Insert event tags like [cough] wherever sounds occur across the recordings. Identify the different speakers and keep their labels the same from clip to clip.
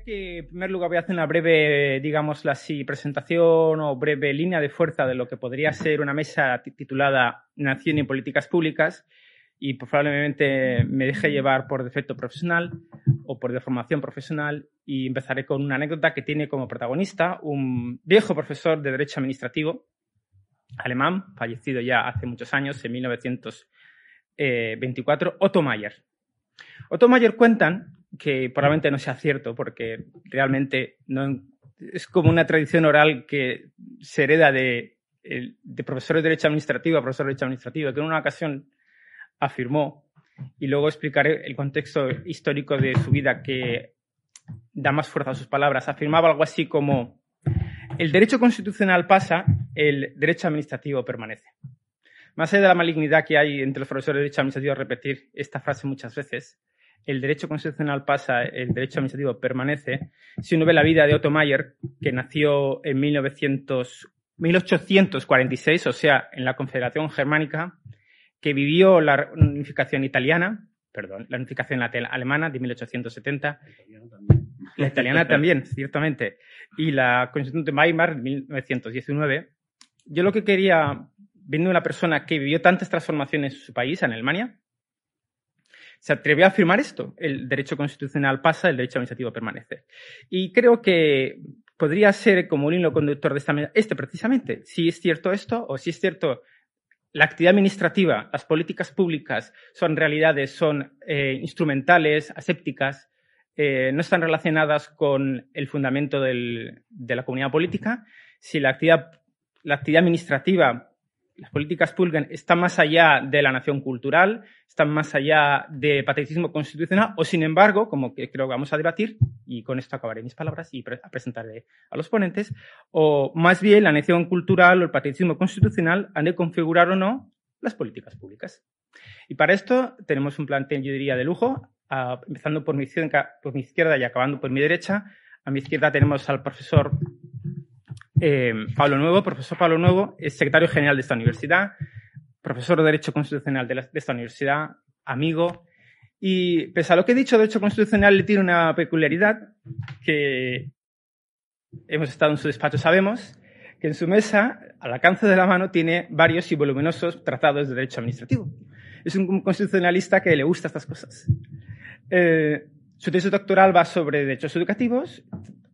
Speaker 1: diría que en primer lugar voy a hacer una breve, digamos así, presentación o breve línea de fuerza de lo que podría ser una mesa titulada Nación y Políticas Públicas y probablemente me deje llevar por defecto profesional o por deformación profesional y empezaré con una anécdota que tiene como protagonista un viejo profesor de Derecho Administrativo alemán, fallecido ya hace muchos años, en 1924, Otto Mayer. Otto Mayer cuentan que probablemente no sea cierto, porque realmente no, es como una tradición oral que se hereda de, de profesor de Derecho Administrativo a profesor de Derecho Administrativo, que en una ocasión afirmó, y luego explicaré el contexto histórico de su vida que da más fuerza a sus palabras, afirmaba algo así como, el derecho constitucional pasa, el derecho administrativo permanece. Más allá de la malignidad que hay entre los profesores de derecho administrativo a repetir esta frase muchas veces, el derecho constitucional pasa, el derecho administrativo permanece. Si uno ve la vida de Otto Mayer, que nació en 1846, o sea, en la Confederación Germánica, que vivió la unificación italiana, perdón, la unificación alemana de 1870, la italiana también, ciertamente, y la Constitución de Weimar de 1919. Yo lo que quería, viendo una persona que vivió tantas transformaciones en su país, en Alemania, se atrevió a afirmar esto. El derecho constitucional pasa, el derecho administrativo permanece. Y creo que podría ser como un hilo conductor de esta este precisamente. Si es cierto esto o si es cierto la actividad administrativa, las políticas públicas son realidades, son eh, instrumentales, asépticas, eh, no están relacionadas con el fundamento de la comunidad política. Si la actividad, la actividad administrativa las políticas públicas están más allá de la nación cultural, están más allá de patriotismo constitucional, o sin embargo, como que creo que vamos a debatir, y con esto acabaré mis palabras y a presentaré a los ponentes, o más bien la nación cultural o el patriotismo constitucional han de configurar o no las políticas públicas. Y para esto tenemos un plantel, yo diría, de lujo, empezando por mi, por mi izquierda y acabando por mi derecha. A mi izquierda tenemos al profesor eh, Pablo Nuevo, profesor Pablo Nuevo, es secretario general de esta universidad, profesor de Derecho Constitucional de, esta universidad, amigo. Y pese a lo que he dicho, Derecho Constitucional le tiene una peculiaridad que hemos estado en su despacho, sabemos, que en su mesa, al alcance de la mano, tiene varios y voluminosos tratados de derecho administrativo. Es un constitucionalista que le gusta estas cosas. Eh, su tesis doctoral va sobre derechos educativos,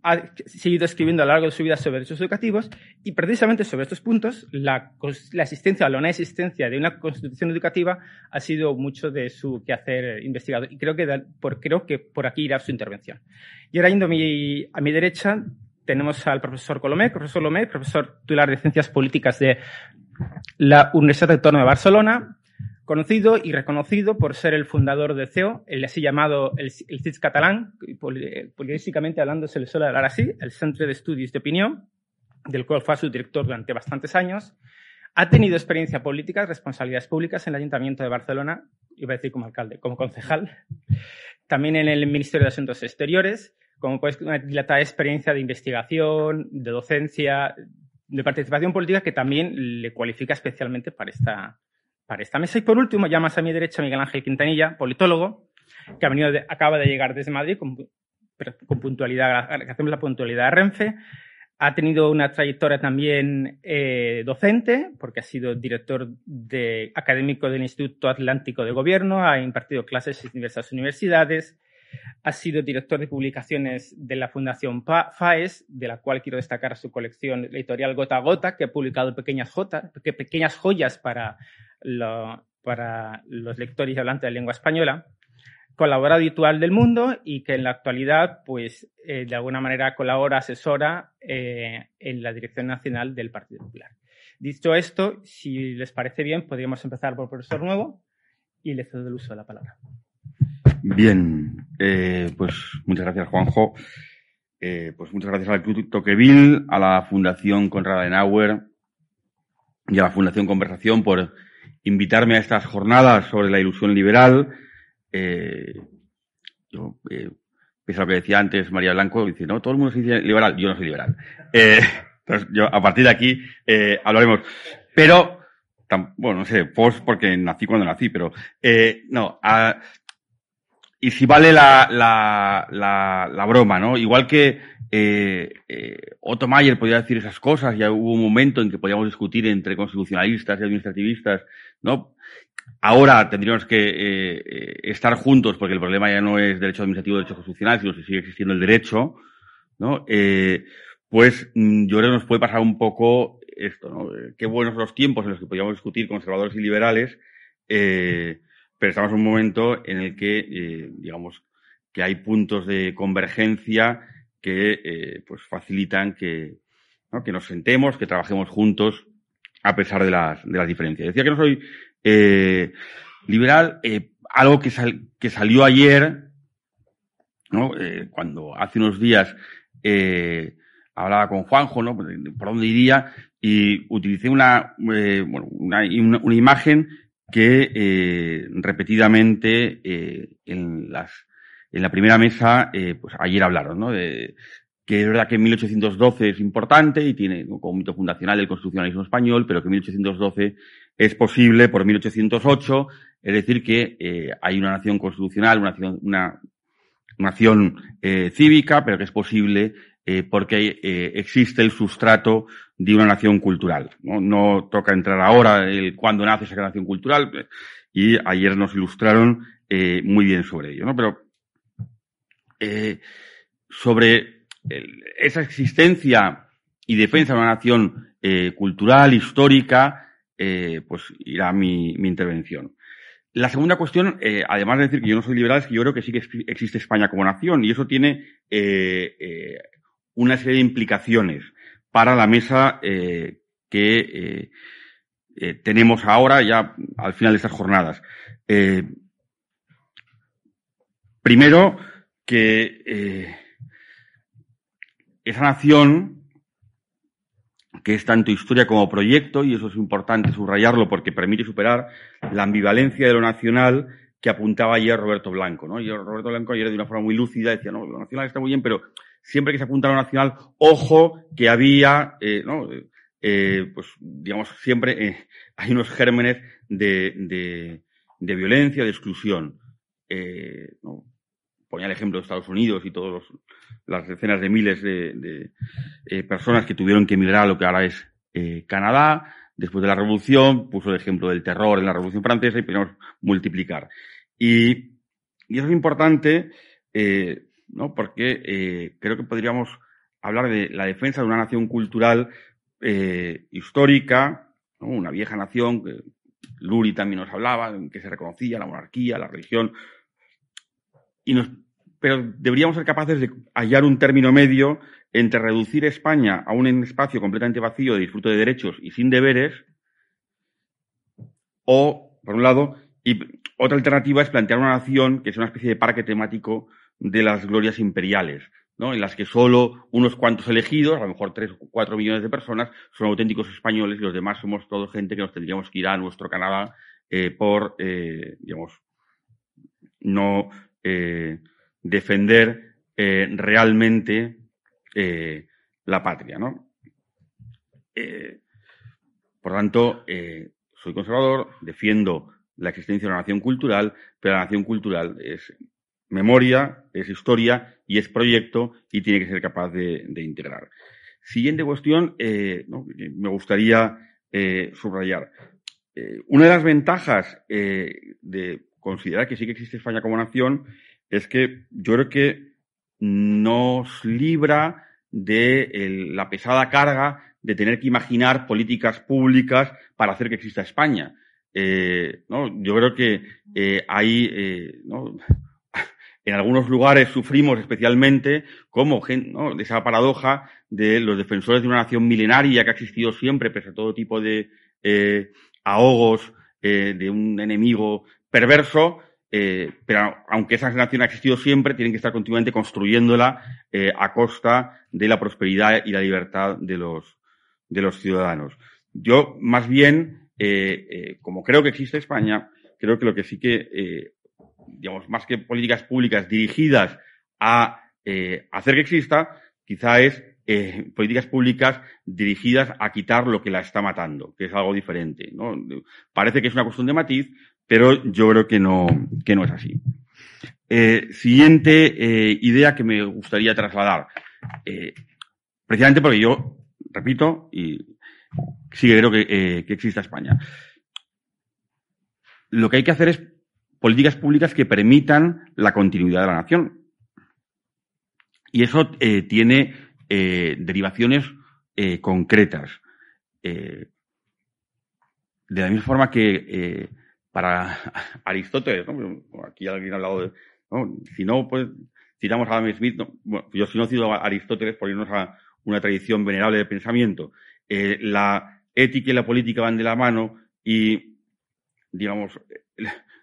Speaker 1: ha seguido escribiendo a lo largo de su vida sobre derechos educativos y precisamente sobre estos puntos la, existencia o la no existencia de una constitución educativa ha sido mucho de su quehacer investigado. Y creo que, por, creo que por aquí irá su intervención. Y ahora yendo a mi, derecha tenemos al profesor Colomé, profesor Colomé, profesor titular de Ciencias Políticas de la Universidad Autónoma de Barcelona, conocido y reconocido por ser el fundador de CEO, el así llamado el, el CIS catalán, políticamente hablando se le suele hablar así, el Centro de Estudios de Opinión, del cual fue su director durante bastantes años. Ha tenido experiencia política, responsabilidades públicas en el Ayuntamiento de Barcelona, iba a decir como alcalde, como concejal, también en el Ministerio de Asuntos Exteriores, como pues una dilatada experiencia de investigación, de docencia, de participación política que también le cualifica especialmente para esta, para esta mesa. Y por último, ya más a mi derecha, Miguel Ángel Quintanilla, politólogo, que ha venido acaba de llegar desde Madrid con, con puntualidad, hacemos la puntualidad de Renfe. Ha tenido una trayectoria también eh, docente, porque ha sido director de, académico del Instituto Atlántico de Gobierno, ha impartido clases en diversas universidades, ha sido director de publicaciones de la Fundación FAES, de la cual quiero destacar su colección editorial Gota a Gota, que ha publicado pequeñas, pequeñas joyas para, para los lectores hablantes de lengua española. Colabora habitual del mundo y que en la actualidad, pues, eh, de alguna manera colabora, asesora eh, en la Dirección Nacional del Partido Popular. Dicho esto, si les parece bien, podríamos empezar por el profesor nuevo y le cedo el uso de la palabra.
Speaker 2: Bien, eh, pues muchas gracias Juanjo. Pues muchas gracias al Club Toqueville, a la Fundación Conrad Adenauer y a la Fundación Conversación por invitarme a estas jornadas sobre la ilusión liberal. Eh, yo, eh, a lo que decía antes María Blanco, dice, no, todo el mundo se dice liberal. Yo no soy liberal. Eh, entonces, yo, a partir de aquí, eh, hablaremos. Pero, bueno, no sé, post porque nací cuando nací, pero, eh, no, a, y si vale la, la, la, la broma, ¿no? Igual que eh, eh, Otto Mayer podía decir esas cosas, ya hubo un momento en que podíamos discutir entre constitucionalistas y administrativistas, ¿no? Ahora tendríamos que eh, eh, estar juntos porque el problema ya no es derecho administrativo, derecho constitucional, sino que sigue existiendo el derecho, ¿no? Eh, pues mm, yo creo que nos puede pasar un poco esto, ¿no? Eh, qué buenos los tiempos en los que podíamos discutir conservadores y liberales, eh, pero estamos en un momento en el que, eh, digamos, que hay puntos de convergencia que eh, pues facilitan que, que nos sentemos, que trabajemos juntos a pesar de las, de las diferencias. Decía que no soy eh, liberal, eh, algo que, sal, que salió ayer, ¿no? Cuando hace unos días hablaba con Juanjo, ¿no? Por dónde iría y utilicé una, bueno, una, una, una, imagen que eh, repetidamente eh, en las en la primera mesa, eh, pues ayer hablaron, ¿no? De, que es verdad que 1812 es importante y tiene como mito fundacional el constitucionalismo español, pero que 1812 es posible por 1808, es decir, que eh, hay una nación constitucional, una nación, una nación eh, cívica, pero que es posible eh, porque eh, existe el sustrato de una nación cultural. ¿no? no toca entrar ahora el cuándo nace esa nación cultural y ayer nos ilustraron eh, muy bien sobre ello. ¿no? Pero eh, sobre esa existencia y defensa de una nación eh, cultural, histórica, eh, pues irá mi, mi, intervención. La segunda cuestión, además de decir que yo no soy liberal, es que yo creo que sí que existe España como nación y eso tiene eh, una serie de implicaciones para la mesa eh, que eh, eh, tenemos ahora, ya al final de estas jornadas. Primero, que esa nación, que es tanto historia como proyecto, y eso es importante subrayarlo porque permite superar la ambivalencia de lo nacional que apuntaba ayer Roberto Blanco. Roberto Blanco ayer de una forma muy lúcida decía, no, lo nacional está muy bien, pero siempre que se apunta a lo nacional, ojo que había, eh, ¿no? Eh, pues digamos, siempre eh, [laughs] hay unos gérmenes de, de, de violencia, de exclusión. Eh, ¿no? ponía el ejemplo de Estados Unidos y todas las decenas de miles de, de eh, personas que tuvieron que emigrar a lo que ahora es Canadá. Después de la Revolución, puso el ejemplo del terror en la Revolución Francesa y podemos multiplicar. Y, y eso es importante, eh, ¿no? Porque eh, creo que podríamos hablar de la defensa de una nación cultural eh, histórica, una vieja nación, que Luri también nos hablaba, en que se reconocía la monarquía, la religión, y nos, pero deberíamos ser capaces de hallar un término medio entre reducir España a un espacio completamente vacío de disfrute de derechos y sin deberes, o, por un lado, y otra alternativa es plantear una nación que es una especie de parque temático de las glorias imperiales, ¿no? en las que solo unos cuantos elegidos, a lo mejor tres o cuatro millones de personas, son auténticos españoles y los demás somos toda gente que nos tendríamos que ir a nuestro Canadá eh, por, eh, digamos, no eh, defender realmente la patria, ¿no? Por tanto, soy conservador, defiendo la existencia de una nación cultural, pero la nación cultural es memoria, es historia y es proyecto y tiene que ser capaz de, de integrar. Siguiente cuestión, eh, ¿no? me gustaría eh, subrayar. Eh, una de las ventajas eh, de considerar que sí que existe España como nación es que yo creo que nos libra de la pesada carga de tener que imaginar políticas públicas para hacer que exista España. Eh, ¿no? Yo creo que eh, hay, eh, ¿no? En algunos lugares sufrimos especialmente como ¿no? esa paradoja de los defensores de una nación milenaria que ha existido siempre, pese a todo tipo de eh, ahogos eh, de un enemigo perverso, eh, pero aunque esa nación ha existido siempre, tienen que estar continuamente construyéndola eh, a costa de la prosperidad y la libertad de los, de los ciudadanos. Yo, más bien, eh, eh, como creo que existe España, creo que lo que sí que, digamos, más que políticas públicas dirigidas a eh, hacer que exista, quizá es eh, políticas públicas dirigidas a quitar lo que la está matando, que es algo diferente. ¿no? Parece que es una cuestión de matiz, pero yo creo que no, que no es así. Eh, siguiente idea que me gustaría trasladar. Precisamente porque yo, repito, y sí creo que, que exista España. Lo que hay que hacer es políticas públicas que permitan la continuidad de la nación. Y eso tiene derivaciones concretas. de la misma forma que para [laughs] Aristóteles, aquí alguien ha hablado de, si no, pues citamos a Adam Smith, bueno, yo si no cito a Aristóteles por irnos a una tradición venerable de pensamiento. Eh, la ética y la política van de la mano y, digamos,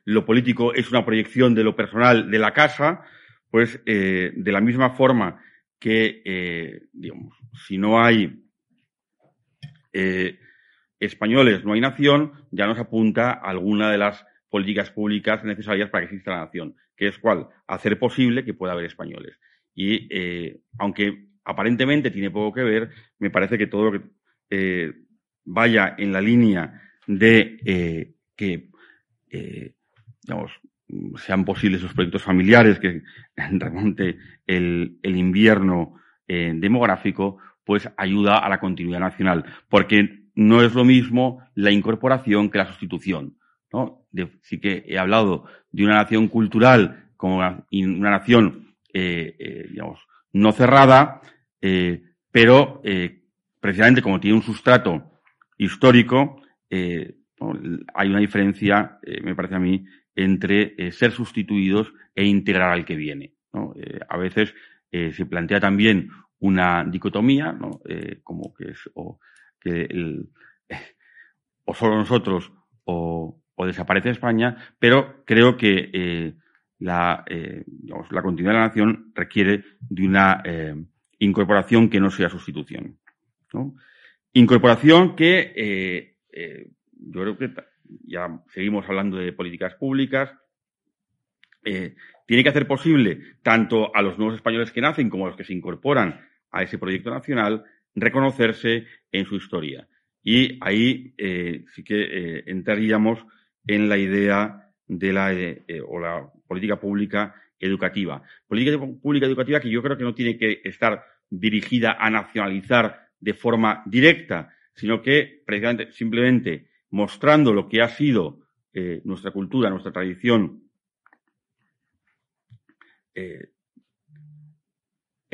Speaker 2: lo político es una proyección de lo personal de la casa, pues eh, de la misma forma que, eh, digamos, si no hay españoles, no hay nación, ya nos apunta alguna de las políticas públicas necesarias para que exista la nación que es cuál, hacer posible que pueda haber españoles. Y eh, aunque aparentemente tiene poco que ver, me parece que todo lo que eh, vaya en la línea de eh, que digamos, sean posibles esos proyectos familiares, que [laughs] remonte el, el invierno demográfico, pues ayuda a la continuidad nacional, porque no es lo mismo la incorporación que la sustitución. ¿no? sí que he hablado de una nación cultural como una, nación, eh, eh, digamos, no cerrada, eh, pero precisamente como tiene un sustrato histórico, hay una diferencia, me parece a mí, entre ser sustituidos e integrar al que viene. a veces se plantea también una dicotomía, como que es o, que el, o solo nosotros o, o desaparece España, pero creo que eh, la, eh, la, continuidad de la nación requiere de una eh, incorporación que no sea sustitución. Incorporación que yo creo que ya seguimos hablando de políticas públicas, tiene que hacer posible tanto a los nuevos españoles que nacen como a los que se incorporan a ese proyecto nacional reconocerse en su historia. Y ahí sí que entraríamos en la idea de la, eh, eh, o la política pública educativa. Política pública educativa que yo creo que no tiene que estar dirigida a nacionalizar de forma directa, sino que precisamente simplemente mostrando lo que ha sido eh, nuestra cultura, nuestra tradición, el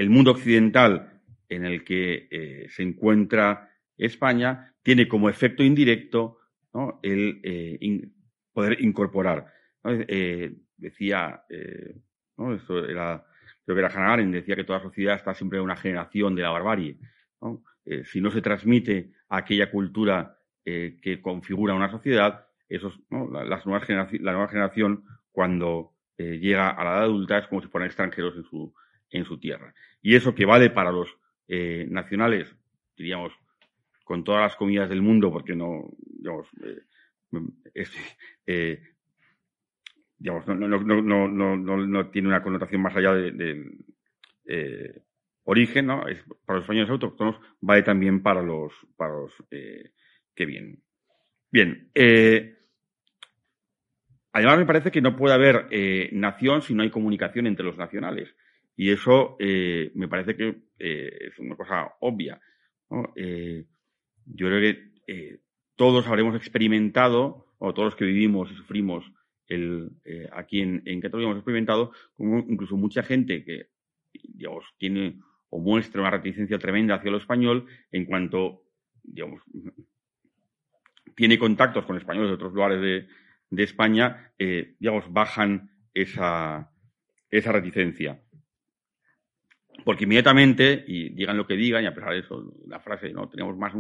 Speaker 2: mundo occidental en el que se encuentra España, tiene como efecto indirecto el poder incorporar. Eh, decía, eh, ¿no? Esto era, creo que era Hannah Arendt, decía que toda sociedad está siempre en una generación de la barbarie. Eh, si no se transmite aquella cultura que configura una sociedad, esos, la, las nuevas la nueva generación, cuando llega a la edad adulta, es como si fueran extranjeros en su, en su tierra. Y eso que vale para los nacionales, diríamos, con todas las comidas del mundo, porque no, digamos, eh, digamos, no, no, no, tiene una connotación más allá de, eh, origen, ¿no? Es, para los españoles autóctonos vale también para los, para los eh, que vienen. Bien, además me parece que no puede haber nación si no hay comunicación entre los nacionales. Y eso me parece que es una cosa obvia. yo creo que todos habremos experimentado, o todos los que vivimos y sufrimos el, eh, aquí en, en Cataluña hemos experimentado, como incluso mucha gente que, digamos, tiene o muestra una reticencia tremenda hacia lo español en cuanto, digamos, tiene contactos con españoles de otros lugares de, de España, eh, digamos, bajan esa, esa reticencia. Porque inmediatamente, y digan lo que digan, y a pesar de eso, la frase, no, tenemos más,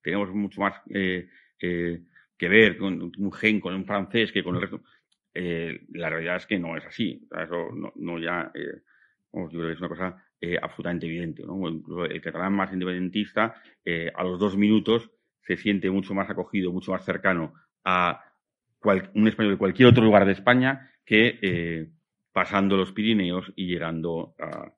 Speaker 2: tenemos mucho más eh, eh, que ver con un gen, con un francés, que con el resto. Eh, la realidad es que no es así. Eso no, ya, yo creo que es una cosa absolutamente evidente. El catalán más independentista, a los dos minutos, se siente mucho más acogido, mucho más cercano a un español de cualquier otro lugar de España que pasando los Pirineos y llegando a,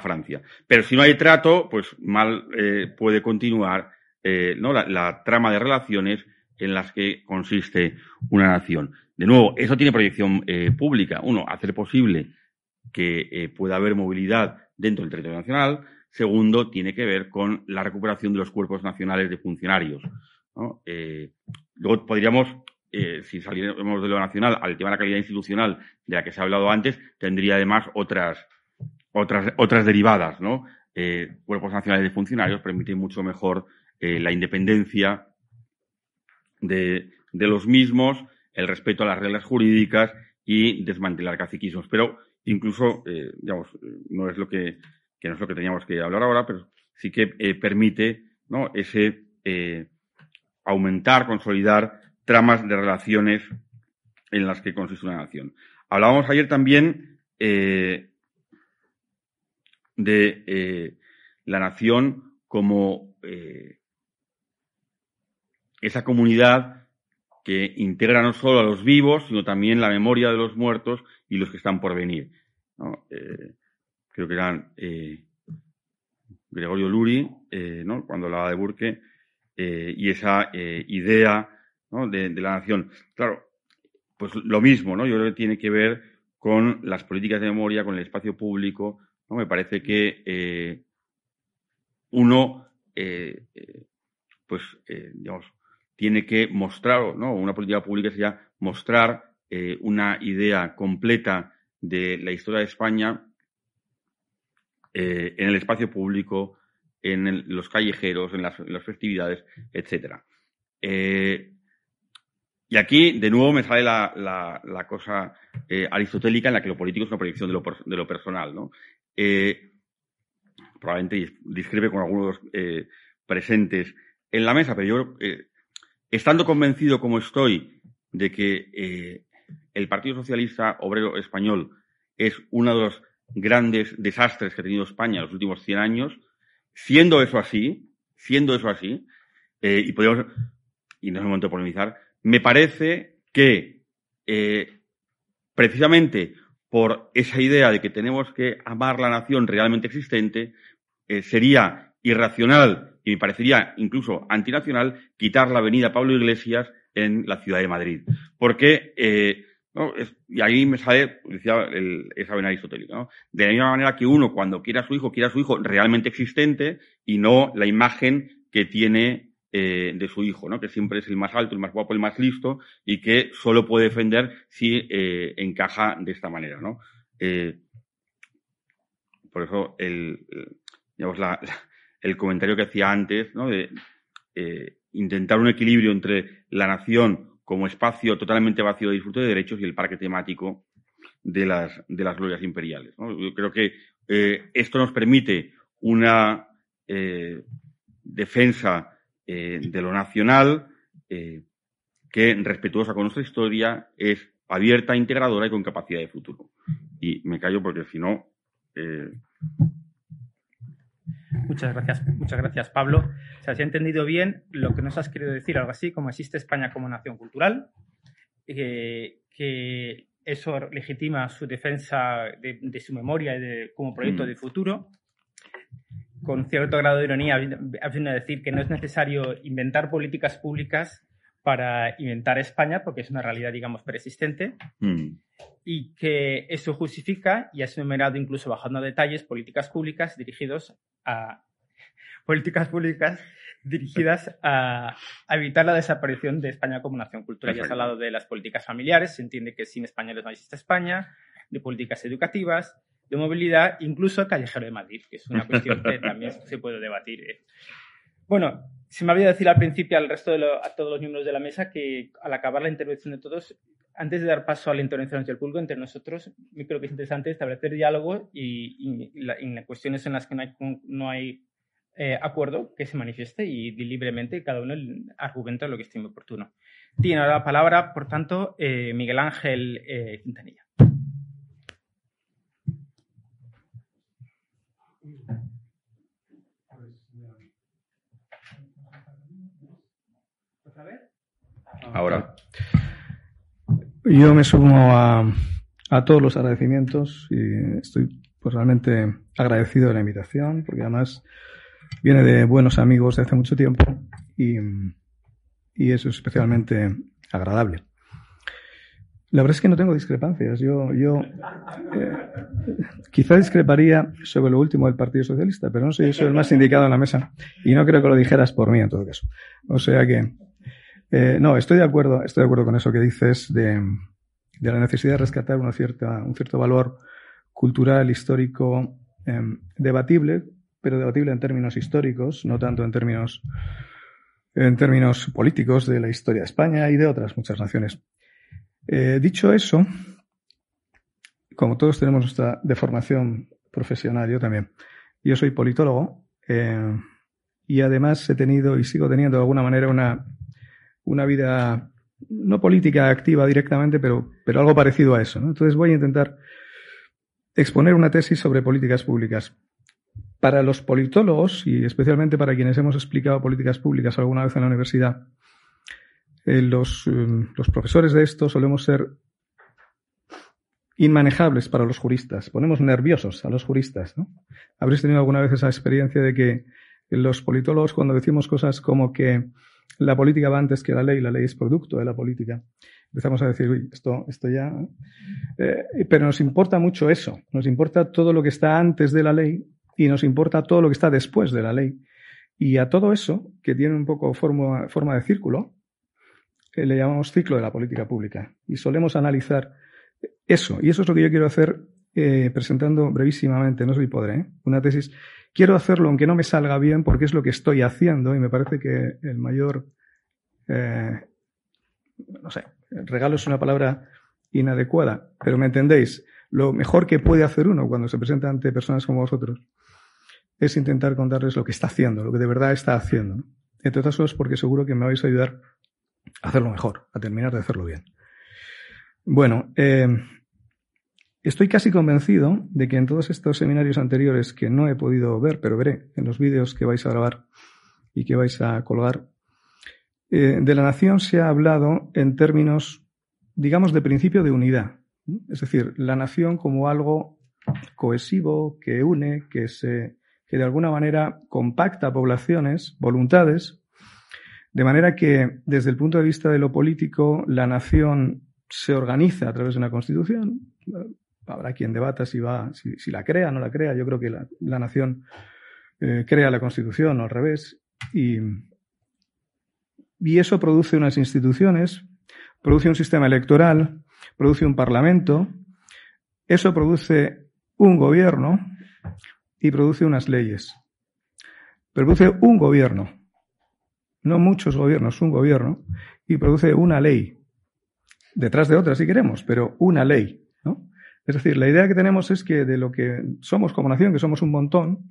Speaker 2: Francia. Pero si no hay trato, pues mal eh, puede continuar eh, ¿no? la, trama de relaciones en las que consiste una nación. De nuevo, eso tiene proyección eh, pública. Uno, hacer posible que eh, pueda haber movilidad dentro del territorio nacional. Segundo, tiene que ver con la recuperación de los cuerpos nacionales de funcionarios. Eh, luego podríamos, si saliéramos de lo nacional al tema de la calidad institucional de la que se ha hablado antes, tendría además otras, otras, otras derivadas, ¿no? cuerpos nacionales de funcionarios permiten mucho mejor la independencia de, los mismos, el respeto a las reglas jurídicas y desmantelar caciquismos. Pero incluso, eh, digamos, no es lo que, no es lo que teníamos que hablar ahora, pero sí que eh, permite ¿no? ese eh, aumentar, consolidar tramas de relaciones en las que consiste una nación. Hablábamos ayer también de la nación como esa comunidad que integra no solo a los vivos, sino también la memoria de los muertos y los que están por venir. Eh, creo que eran eh, Gregorio Luri, eh, cuando hablaba de Burke, y esa idea de, la nación. Claro, pues lo mismo, ¿no? yo creo que tiene que ver con las políticas de memoria, con el espacio público. ¿no? Me parece que uno, pues, digamos, tiene que mostrar, ¿no? Una política pública sería mostrar eh, una idea completa de la historia de España eh, en el espacio público, en los callejeros, en las, festividades, etcétera. Eh, y aquí, de nuevo, me sale la, cosa aristotélica en la que lo político es una proyección de lo, personal, ¿no? probablemente discrepe con algunos presentes en la mesa, pero yo estando convencido como estoy de que eh, el Partido Socialista Obrero Español es uno de los grandes desastres que ha tenido España en los últimos 100 años, siendo eso así, siendo eso así, eh, y podemos, y no es el momento de polemizar, me parece que eh, precisamente por esa idea de que tenemos que amar la nación realmente existente, sería irracional y me parecería incluso antinacional quitar la avenida Pablo Iglesias en la ciudad de Madrid. Porque, eh, y ahí me sale, decía esa vena aristotélica, de la misma manera que uno cuando quiera a su hijo, quiera a su hijo realmente existente y no la imagen que tiene eh, de su hijo, ¿no? que siempre es el más alto, el más guapo, el más listo y que solo puede defender si eh, encaja de esta manera. ¿no? por eso el, digamos, la, el comentario que hacía antes, ¿no? de eh, intentar un equilibrio entre la nación como espacio totalmente vacío de disfrute de derechos y el parque temático de las, glorias imperiales. Yo creo que eh, esto nos permite una eh, defensa de lo nacional que, respetuosa con nuestra historia, es abierta, integradora y con capacidad de futuro. Y me callo porque si no,
Speaker 1: Muchas gracias, muchas gracias, Pablo. O sea, si he entendido bien, lo que nos has querido decir, algo así como existe España como nación cultural, eh, que eso legitima su defensa de, su memoria y de, como proyecto mm. de futuro. Con cierto grado de ironía, haciendo decir que no es necesario inventar políticas públicas para inventar España, porque es una realidad, digamos, persistente, mm. y que eso justifica, y has enumerado incluso bajando a detalles, políticas públicas dirigidos a políticas públicas dirigidas a, evitar la desaparición de España como nación cultural. Ya has hablado de las políticas familiares, se entiende que sin españoles no existe España, de políticas educativas, de movilidad, incluso callejero de Madrid, que es una cuestión que [laughs] también se puede debatir. Bueno, se me había decir al principio al resto de a todos los miembros de la mesa que al acabar la intervención de todos, antes de dar paso a la intervención del público entre nosotros, me creo que es interesante establecer diálogo y, en cuestiones en las que no hay, eh, acuerdo, que se manifieste y libremente cada uno argumenta lo que estime oportuno. Tiene ahora la palabra, por tanto, eh, Miguel Ángel eh, Quintanilla.
Speaker 2: Ahora.
Speaker 3: Yo me sumo a, a todos los agradecimientos y estoy pues, realmente agradecido de la invitación, porque además viene de buenos amigos de hace mucho tiempo y, y eso es especialmente agradable. La verdad es que no tengo discrepancias. Yo, yo eh, quizá discreparía sobre lo último del Partido Socialista, pero no sé, yo soy el más indicado en la mesa y no creo que lo dijeras por mí en todo caso. O sea que, eh, no, estoy de acuerdo, estoy de acuerdo con eso que dices de, de la necesidad de rescatar cierta, un cierto valor cultural, histórico, em, debatible, pero debatible en términos históricos, no tanto en términos, en términos políticos de la historia de España y de otras muchas naciones. Eh, dicho eso, como todos tenemos nuestra deformación profesional, yo también. Yo soy politólogo eh, y además he tenido y sigo teniendo de alguna manera una, una vida no política activa directamente, pero, pero algo parecido a eso. Entonces voy a intentar exponer una tesis sobre políticas públicas. Para los politólogos, y especialmente para quienes hemos explicado políticas públicas alguna vez en la universidad, eh, los, eh, los profesores de esto solemos ser inmanejables para los juristas. Ponemos nerviosos a los juristas. ¿no? Habréis tenido alguna vez esa experiencia de que los politólogos, cuando decimos cosas como que la política va antes que la ley, la ley es producto de la política, empezamos a decir, uy, esto, esto ya. Eh, pero nos importa mucho eso. Nos importa todo lo que está antes de la ley y nos importa todo lo que está después de la ley. Y a todo eso, que tiene un poco forma, de círculo, le llamamos ciclo de la política pública. Y solemos analizar eso. Y eso es lo que yo quiero hacer eh, presentando brevísimamente, no soy podré, ¿eh? una tesis. Quiero hacerlo aunque no me salga bien porque es lo que estoy haciendo y me parece que el mayor, eh, no sé, regalo es una palabra inadecuada, pero me entendéis, lo mejor que puede hacer uno cuando se presenta ante personas como vosotros es intentar contarles lo que está haciendo, lo que de verdad está haciendo. Entre otras porque seguro que me vais a ayudar hacerlo mejor, a terminar de hacerlo bien. Bueno, eh, estoy casi convencido de que en todos estos seminarios anteriores que no he podido ver, pero veré en los vídeos que vais a grabar y que vais a colgar, eh, de la nación se ha hablado en términos, digamos, de principio de unidad. Es decir, la nación como algo cohesivo, que une, que se, que de alguna manera compacta poblaciones, voluntades, de manera que, desde el punto de vista de lo político, la nación se organiza a través de una constitución. Habrá quien debata si, va, si, la crea o no la crea. Yo creo que la, nación eh, crea la constitución o al revés. Y, y eso produce unas instituciones, produce un sistema electoral, produce un parlamento, eso produce un gobierno y produce unas leyes. Produce un gobierno no muchos gobiernos, un gobierno, y produce una ley, detrás de otra si queremos, pero una ley. ¿no? Es decir, la idea que tenemos es que de lo que somos como nación, que somos un montón,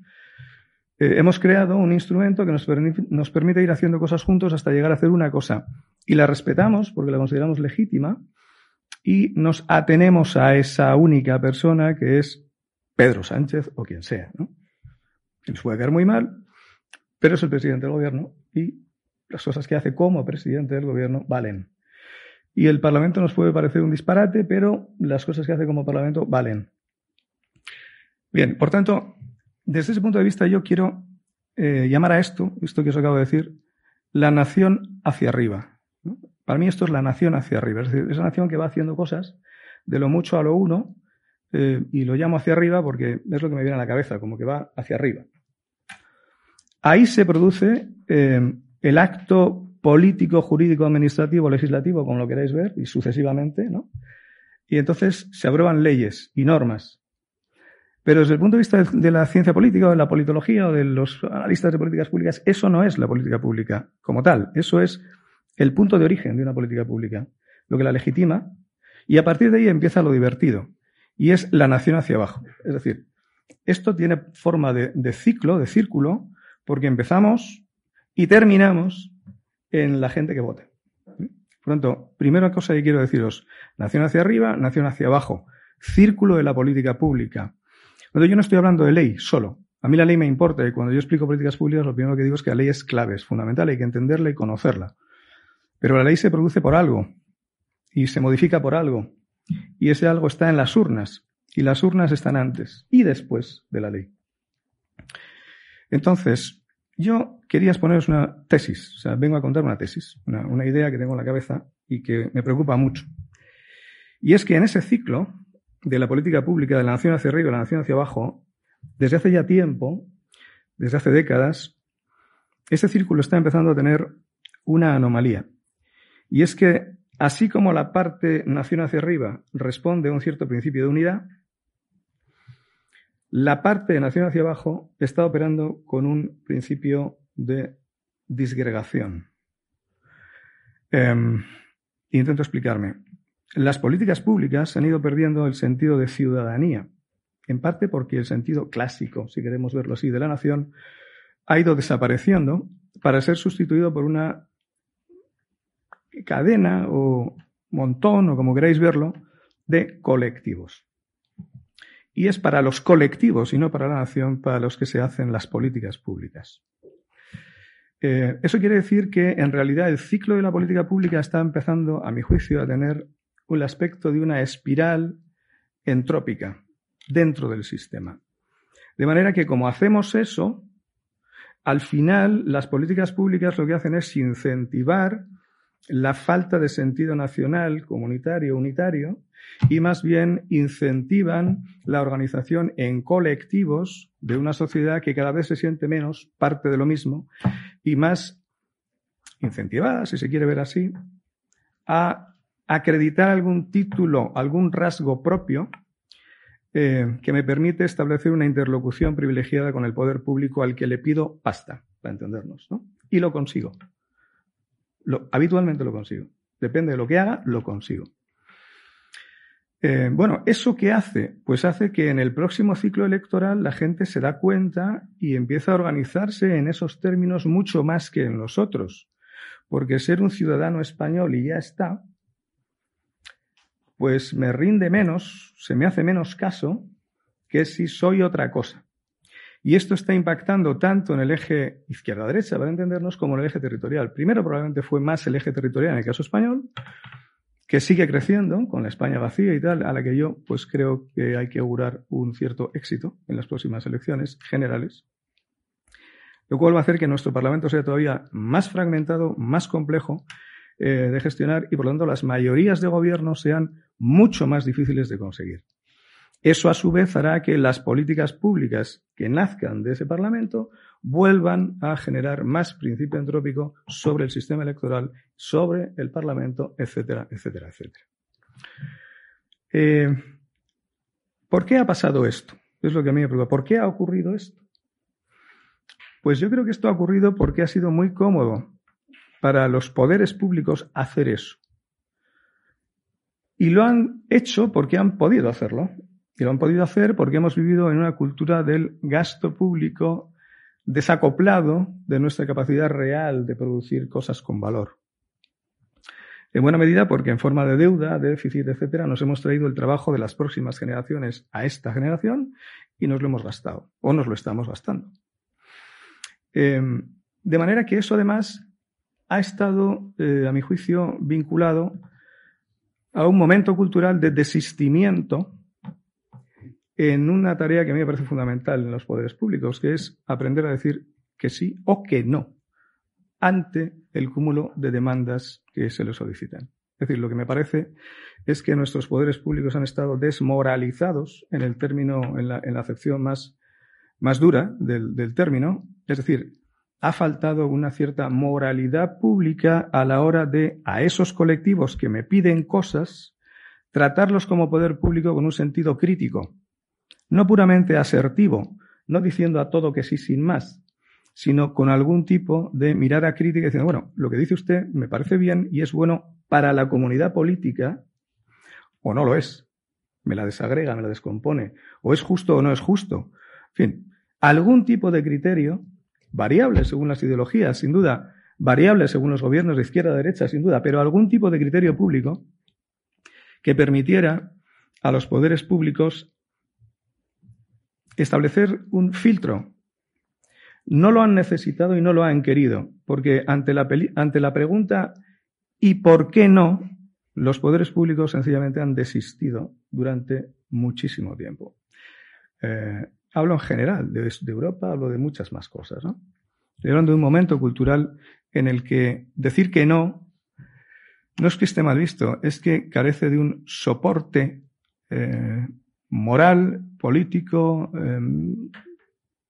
Speaker 3: eh, hemos creado un instrumento que nos, nos permite ir haciendo cosas juntos hasta llegar a hacer una cosa. Y la respetamos porque la consideramos legítima y nos atenemos a esa única persona que es Pedro Sánchez o quien sea. ¿no? nos puede caer muy mal, pero es el presidente del gobierno y las cosas que hace como presidente del gobierno valen. Y el Parlamento nos puede parecer un disparate, pero las cosas que hace como Parlamento valen. Bien, por tanto, desde ese punto de vista yo quiero eh, llamar a esto, esto que os acabo de decir, la nación hacia arriba. Para mí esto es la nación hacia arriba, es decir, esa nación que va haciendo cosas de lo mucho a lo uno, eh, y lo llamo hacia arriba porque es lo que me viene a la cabeza, como que va hacia arriba. Ahí se produce eh, el acto político, jurídico, administrativo, legislativo, como lo queráis ver, y sucesivamente, ¿no? Y entonces se aprueban leyes y normas. Pero desde el punto de vista de la ciencia política o de la politología o de los analistas de políticas públicas, eso no es la política pública como tal. Eso es el punto de origen de una política pública, lo que la legitima, y a partir de ahí empieza lo divertido, y es la nación hacia abajo. Es decir, esto tiene forma de, de ciclo, de círculo, porque empezamos y terminamos en la gente que vote. Por tanto, primera cosa que quiero deciros, nación hacia arriba, nación hacia abajo, círculo de la política pública. Cuando yo no estoy hablando de ley solo, a mí la ley me importa y cuando yo explico políticas públicas lo primero que digo es que la ley es clave, es fundamental, hay que entenderla y conocerla. Pero la ley se produce por algo y se modifica por algo y ese algo está en las urnas y las urnas están antes y después de la ley. Entonces, yo quería exponeros una tesis, o sea, vengo a contar una tesis, una, idea que tengo en la cabeza y que me preocupa mucho. Y es que en ese ciclo de la política pública de la nación hacia arriba y la nación hacia abajo, desde hace ya tiempo, desde hace décadas, ese círculo está empezando a tener una anomalía. Y es que, así como la parte nación hacia arriba responde a un cierto principio de unidad, la parte de nación hacia abajo está operando con un principio de disgregación. Em, intento explicarme. Las políticas públicas han ido perdiendo el sentido de ciudadanía, en parte porque el sentido clásico, si queremos verlo así, de la nación ha ido desapareciendo para ser sustituido por una cadena o montón, o como queráis verlo, de colectivos y es para los colectivos y no para la nación para los que se hacen las políticas públicas. Eh, eso quiere decir que en realidad el ciclo de la política pública está empezando, a mi juicio, a tener un aspecto de una espiral entrópica dentro del sistema. De manera que como hacemos eso, al final las políticas públicas lo que hacen es incentivar la falta de sentido nacional, comunitario, unitario, y más bien incentivan la organización en colectivos de una sociedad que cada vez se siente menos parte de lo mismo y más incentivada, si se quiere ver así, a acreditar algún título, algún rasgo propio eh, que me permite establecer una interlocución privilegiada con el poder público al que le pido pasta, para entendernos, ¿no? Y lo consigo. Habitualmente lo consigo. Depende de lo que haga, lo consigo. Eh, bueno, ¿eso qué hace? Pues hace que en el próximo ciclo electoral la gente se da cuenta y empieza a organizarse en esos términos mucho más que en los otros. Porque ser un ciudadano español y ya está, pues me rinde menos, se me hace menos caso que si soy otra cosa. Y esto está impactando tanto en el eje izquierda-derecha, para entendernos, como en el eje territorial. Primero probablemente fue más el eje territorial en el caso español, que sigue creciendo con la España vacía y tal, a la que yo pues creo que hay que augurar un cierto éxito en las próximas elecciones generales, lo cual va a hacer que nuestro Parlamento sea todavía más fragmentado, más complejo eh, de gestionar y por lo tanto las mayorías de gobierno sean mucho más difíciles de conseguir. Eso a su vez hará que las políticas públicas que nazcan de ese Parlamento vuelvan a generar más principio entrópico sobre el sistema electoral, sobre el Parlamento, etcétera, etcétera, etcétera. Eh, ¿Por qué ha pasado esto? Es lo que a mí me preocupa. ¿Por qué ha ocurrido esto? Pues yo creo que esto ha ocurrido porque ha sido muy cómodo para los poderes públicos hacer eso. Y lo han hecho porque han podido hacerlo. Y lo han podido hacer porque hemos vivido en una cultura del gasto público desacoplado de nuestra capacidad real de producir cosas con valor. En buena medida porque en forma de deuda, déficit, etcétera, nos hemos traído el trabajo de las próximas generaciones a esta generación y nos lo hemos gastado o nos lo estamos gastando. Em, de manera que eso además ha estado, eh, a mi juicio, vinculado a un momento cultural de desistimiento en una tarea que a mí me parece fundamental en los poderes públicos, que es aprender a decir que sí o que no ante el cúmulo de demandas que se les solicitan. Es decir, lo que me parece es que nuestros poderes públicos han estado desmoralizados en el término, en la, acepción más, más dura del, del término. Es decir, ha faltado una cierta moralidad pública a la hora de a esos colectivos que me piden cosas, tratarlos como poder público con un sentido crítico, no puramente asertivo, no diciendo a todo que sí sin más, sino con algún tipo de mirada crítica diciendo, bueno, lo que dice usted me parece bien y es bueno para la comunidad política, o no lo es, me la desagrega, me la descompone, o es justo o no es justo. En fin, algún tipo de criterio, variable según las ideologías, sin duda, variable según los gobiernos de izquierda a derecha, sin duda, pero algún tipo de criterio público que permitiera a los poderes públicos establecer un filtro. No lo han necesitado y no lo han querido, porque ante la, ante la pregunta ¿y por qué no? Los poderes públicos sencillamente han desistido durante muchísimo tiempo. Eh, hablo en general de, Europa, hablo de muchas más cosas. Estoy hablando de un momento cultural en el que decir que no no es que esté mal visto, es que carece de un soporte eh, moral, político, em,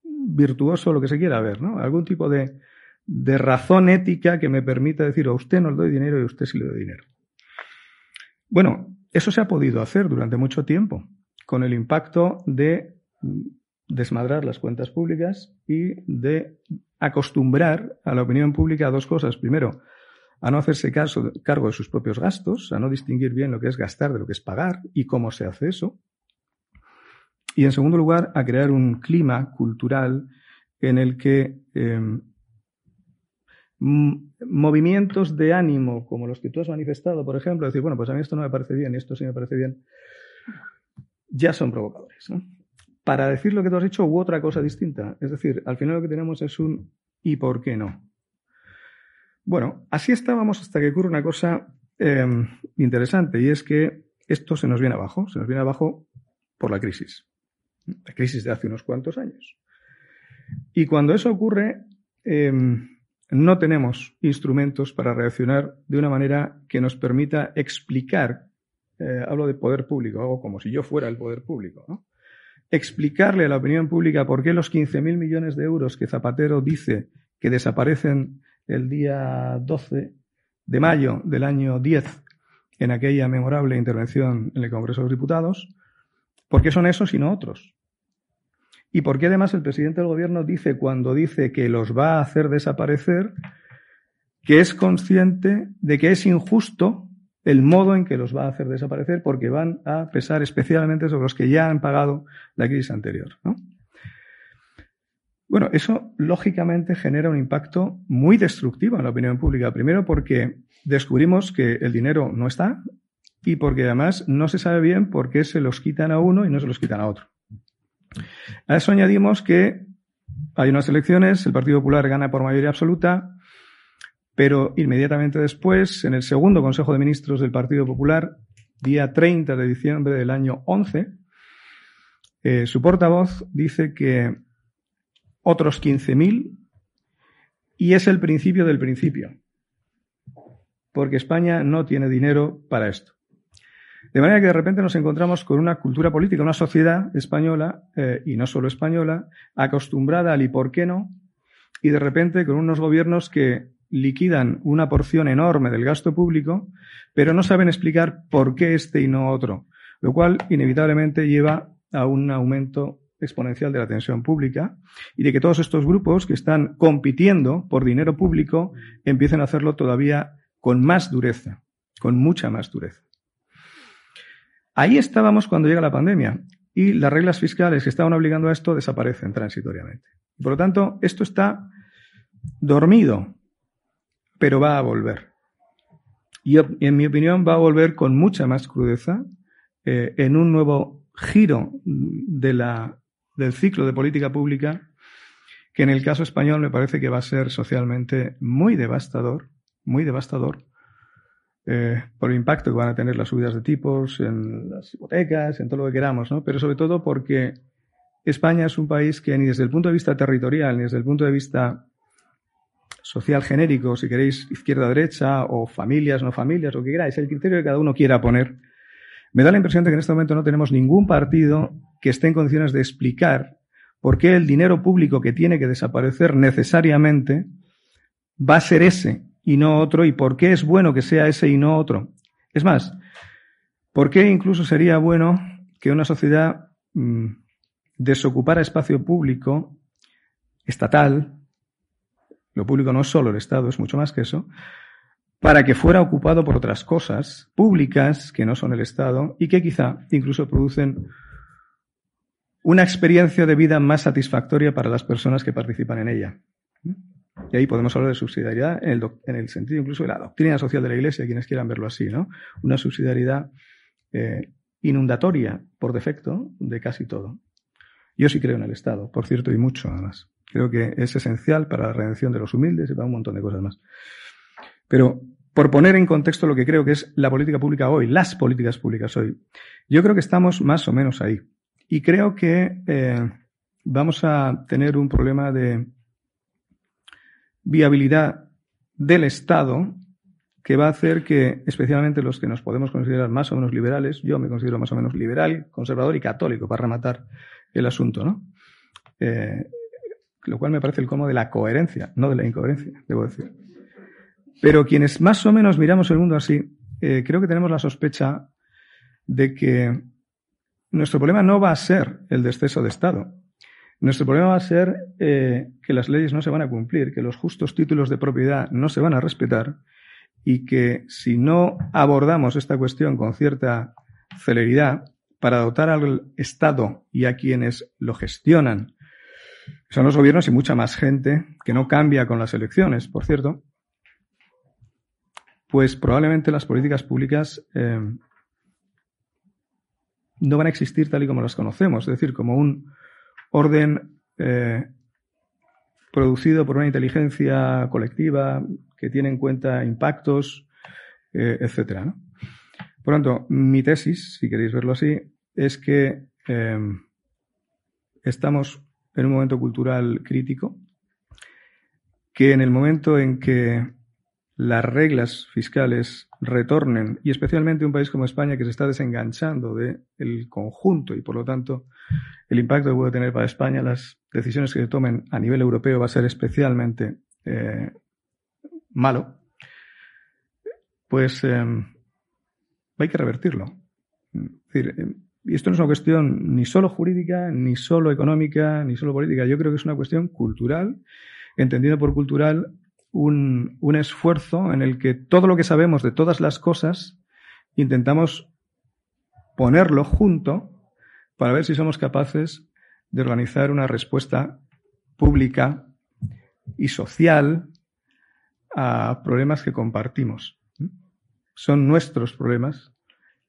Speaker 3: virtuoso, lo que se quiera ver, ¿no? Algún tipo de, de razón ética que me permita decir a usted no le doy dinero y a usted sí le doy dinero. Bueno, eso se ha podido hacer durante mucho tiempo, con el impacto de desmadrar las cuentas públicas y de acostumbrar a la opinión pública a dos cosas. Primero, a no hacerse cargo de sus propios gastos, a no distinguir bien lo que es gastar de lo que es pagar y cómo se hace eso. Y en segundo lugar, a crear un clima cultural en el que em, movimientos de ánimo como los que tú has manifestado, por ejemplo, decir, bueno, pues a mí esto no me parece bien y esto sí me parece bien, ya son provocadores. Para decir lo que tú has hecho u otra cosa distinta. Es decir, al final lo que tenemos es un ¿y por qué no? Bueno, así estábamos hasta que ocurre una cosa em, interesante y es que esto se nos viene abajo, se nos viene abajo por la crisis, la crisis de hace unos cuantos años. Y cuando eso ocurre, em, no tenemos instrumentos para reaccionar de una manera que nos permita explicar, eh, hablo de poder público, hago como si yo fuera el poder público, explicarle a la opinión pública por qué los 15.000 millones de euros que Zapatero dice que desaparecen el día 12 de mayo del año 10 en aquella memorable intervención en el Congreso de los Diputados, ¿por qué son esos y no otros? ¿Y por qué además el presidente del gobierno dice cuando dice que los va a hacer desaparecer que es consciente de que es injusto el modo en que los va a hacer desaparecer porque van a pesar especialmente sobre los que ya han pagado la crisis anterior? ¿no? Bueno, eso lógicamente genera un impacto muy destructivo en la opinión pública. Primero porque descubrimos que el dinero no está y porque además no se sabe bien por qué se los quitan a uno y no se los quitan a otro. A eso añadimos que hay unas elecciones, el Partido Popular gana por mayoría absoluta, pero inmediatamente después, en el segundo Consejo de Ministros del Partido Popular, día 30 de diciembre del año 11, eh, su portavoz dice que otros 15.000 y es el principio del principio, porque España no tiene dinero para esto. De manera que de repente nos encontramos con una cultura política, una sociedad española, eh, y no solo española, acostumbrada al y por qué no, y de repente con unos gobiernos que liquidan una porción enorme del gasto público, pero no saben explicar por qué este y no otro, lo cual inevitablemente lleva a un aumento exponencial de la tensión pública y de que todos estos grupos que están compitiendo por dinero público empiecen a hacerlo todavía con más dureza, con mucha más dureza. Ahí estábamos cuando llega la pandemia y las reglas fiscales que estaban obligando a esto desaparecen transitoriamente. Por lo tanto, esto está dormido, pero va a volver. Y en mi opinión va a volver con mucha más crudeza eh, en un nuevo giro del ciclo de política pública, que en el caso español me parece que va a ser socialmente muy devastador, muy devastador, eh, por el impacto que van a tener las subidas de tipos en las hipotecas, en todo lo que queramos, ¿no? Pero sobre todo porque España es un país que ni desde el punto de vista territorial, ni desde el punto de vista social genérico, si queréis izquierda-derecha, o familias, no familias, lo que queráis, el criterio que cada uno quiera poner, me da la impresión de que en este momento no tenemos ningún partido que esté en condiciones de explicar por qué el dinero público que tiene que desaparecer necesariamente va a ser ese y no otro y por qué es bueno que sea ese y no otro. Es más, ¿por qué incluso sería bueno que una sociedad mm, desocupara espacio público estatal? Lo público no es solo el Estado, es mucho más que eso, para que fuera ocupado por otras cosas públicas que no son el Estado y que quizá incluso producen una experiencia de vida más satisfactoria para las personas que participan en ella. Y ahí podemos hablar de subsidiariedad en el, sentido incluso de la doctrina social de la Iglesia, quienes quieran verlo así, ¿no? Una subsidiariedad eh, inundatoria, por defecto, de casi todo. Yo sí creo en el Estado, por cierto, y mucho además. Creo que es esencial para la redención de los humildes y para un montón de cosas más. Pero por poner en contexto lo que creo que es la política pública hoy, las políticas públicas hoy, yo creo que estamos más o menos ahí. Y creo que eh, vamos a tener un problema de, viabilidad del Estado que va a hacer que, especialmente los que nos podemos considerar más o menos liberales, yo me considero más o menos liberal, conservador y católico, para rematar el asunto, ¿no? Eh, lo cual me parece el colmo de la coherencia, no de la incoherencia, debo decir. Pero quienes más o menos miramos el mundo así, eh, creo que tenemos la sospecha de que nuestro problema no va a ser el exceso de Estado. Nuestro problema va a ser eh, que las leyes no se van a cumplir, que los justos títulos de propiedad no se van a respetar y que si no abordamos esta cuestión con cierta celeridad para dotar al Estado y a quienes lo gestionan, son los gobiernos y mucha más gente que no cambia con las elecciones, por cierto, pues probablemente las políticas públicas eh, no van a existir tal y como las conocemos, es decir, como un orden eh, producido por una inteligencia colectiva que tiene en cuenta impactos, eh, etcétera. Por lo tanto, mi tesis, si queréis verlo así, es que estamos en un momento cultural crítico, que en el momento en que las reglas fiscales retornen, y especialmente un país como España que se está desenganchando del conjunto y por lo tanto el impacto que puede tener para España las decisiones que se tomen a nivel europeo va a ser especialmente eh, malo, pues eh, hay que revertirlo. Y esto no es una cuestión ni solo jurídica, ni solo económica, ni solo política. Yo creo que es una cuestión cultural, entendido por cultural un, un esfuerzo en el que todo lo que sabemos de todas las cosas intentamos ponerlo junto para ver si somos capaces de organizar una respuesta pública y social a problemas que compartimos. Son nuestros problemas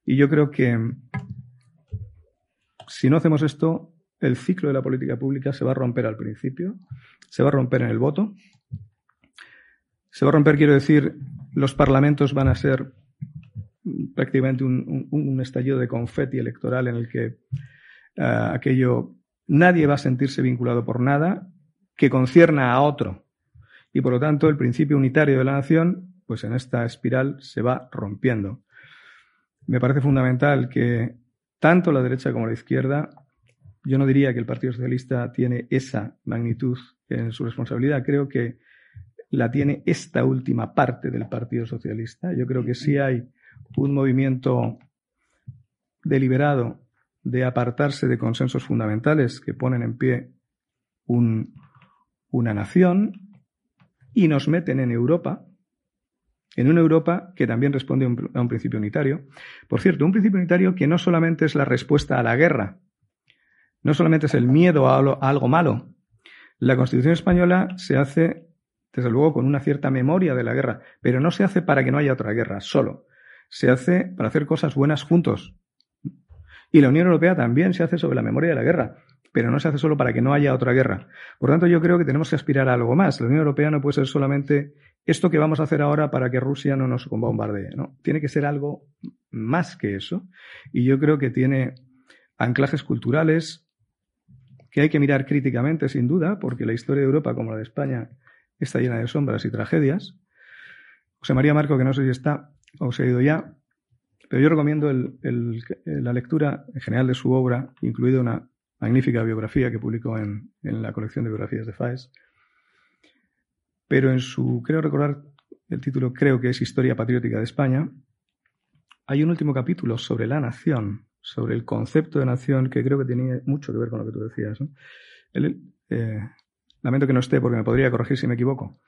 Speaker 3: y yo creo que si no hacemos esto, el ciclo de la política pública se va a romper al principio, se va a romper en el voto se va a romper, quiero decir, los parlamentos van a ser prácticamente un, estallido de confeti electoral en el que eh, aquello nadie va a sentirse vinculado por nada que concierna a otro. Y por lo tanto, el principio unitario de la nación, pues en esta espiral se va rompiendo. Me parece fundamental que tanto la derecha como la izquierda, yo no diría que el Partido Socialista tiene esa magnitud en su responsabilidad, creo que la tiene esta última parte del Partido Socialista. Yo creo que sí hay un movimiento deliberado de apartarse de consensos fundamentales que ponen en pie una nación y nos meten en Europa, en una Europa que también responde a un, principio unitario. Por cierto, un principio unitario que no solamente es la respuesta a la guerra, no solamente es el miedo a algo malo. La Constitución española se hace desde luego con una cierta memoria de la guerra, pero no se hace para que no haya otra guerra, solo. Se hace para hacer cosas buenas juntos. Y la Unión Europea también se hace sobre la memoria de la guerra, pero no se hace solo para que no haya otra guerra. Por tanto, yo creo que tenemos que aspirar a algo más. La Unión Europea no puede ser solamente esto que vamos a hacer ahora para que Rusia no nos bombardee. No, tiene que ser algo más que eso. Y yo creo que tiene anclajes culturales que hay que mirar críticamente, sin duda, porque la historia de Europa, como la de España, está llena de sombras y tragedias. José María Marco, que no sé si está o se ha ido ya, pero yo recomiendo la lectura en general de su obra, incluida una magnífica biografía que publicó en, la colección de biografías de Faes. Pero en su, creo recordar, el título creo que es Historia Patriótica de España, hay un último capítulo sobre la nación, sobre el concepto de nación, que creo que tenía mucho que ver con lo que tú decías. Eh, Lamento que no esté porque me podría corregir si me equivoco.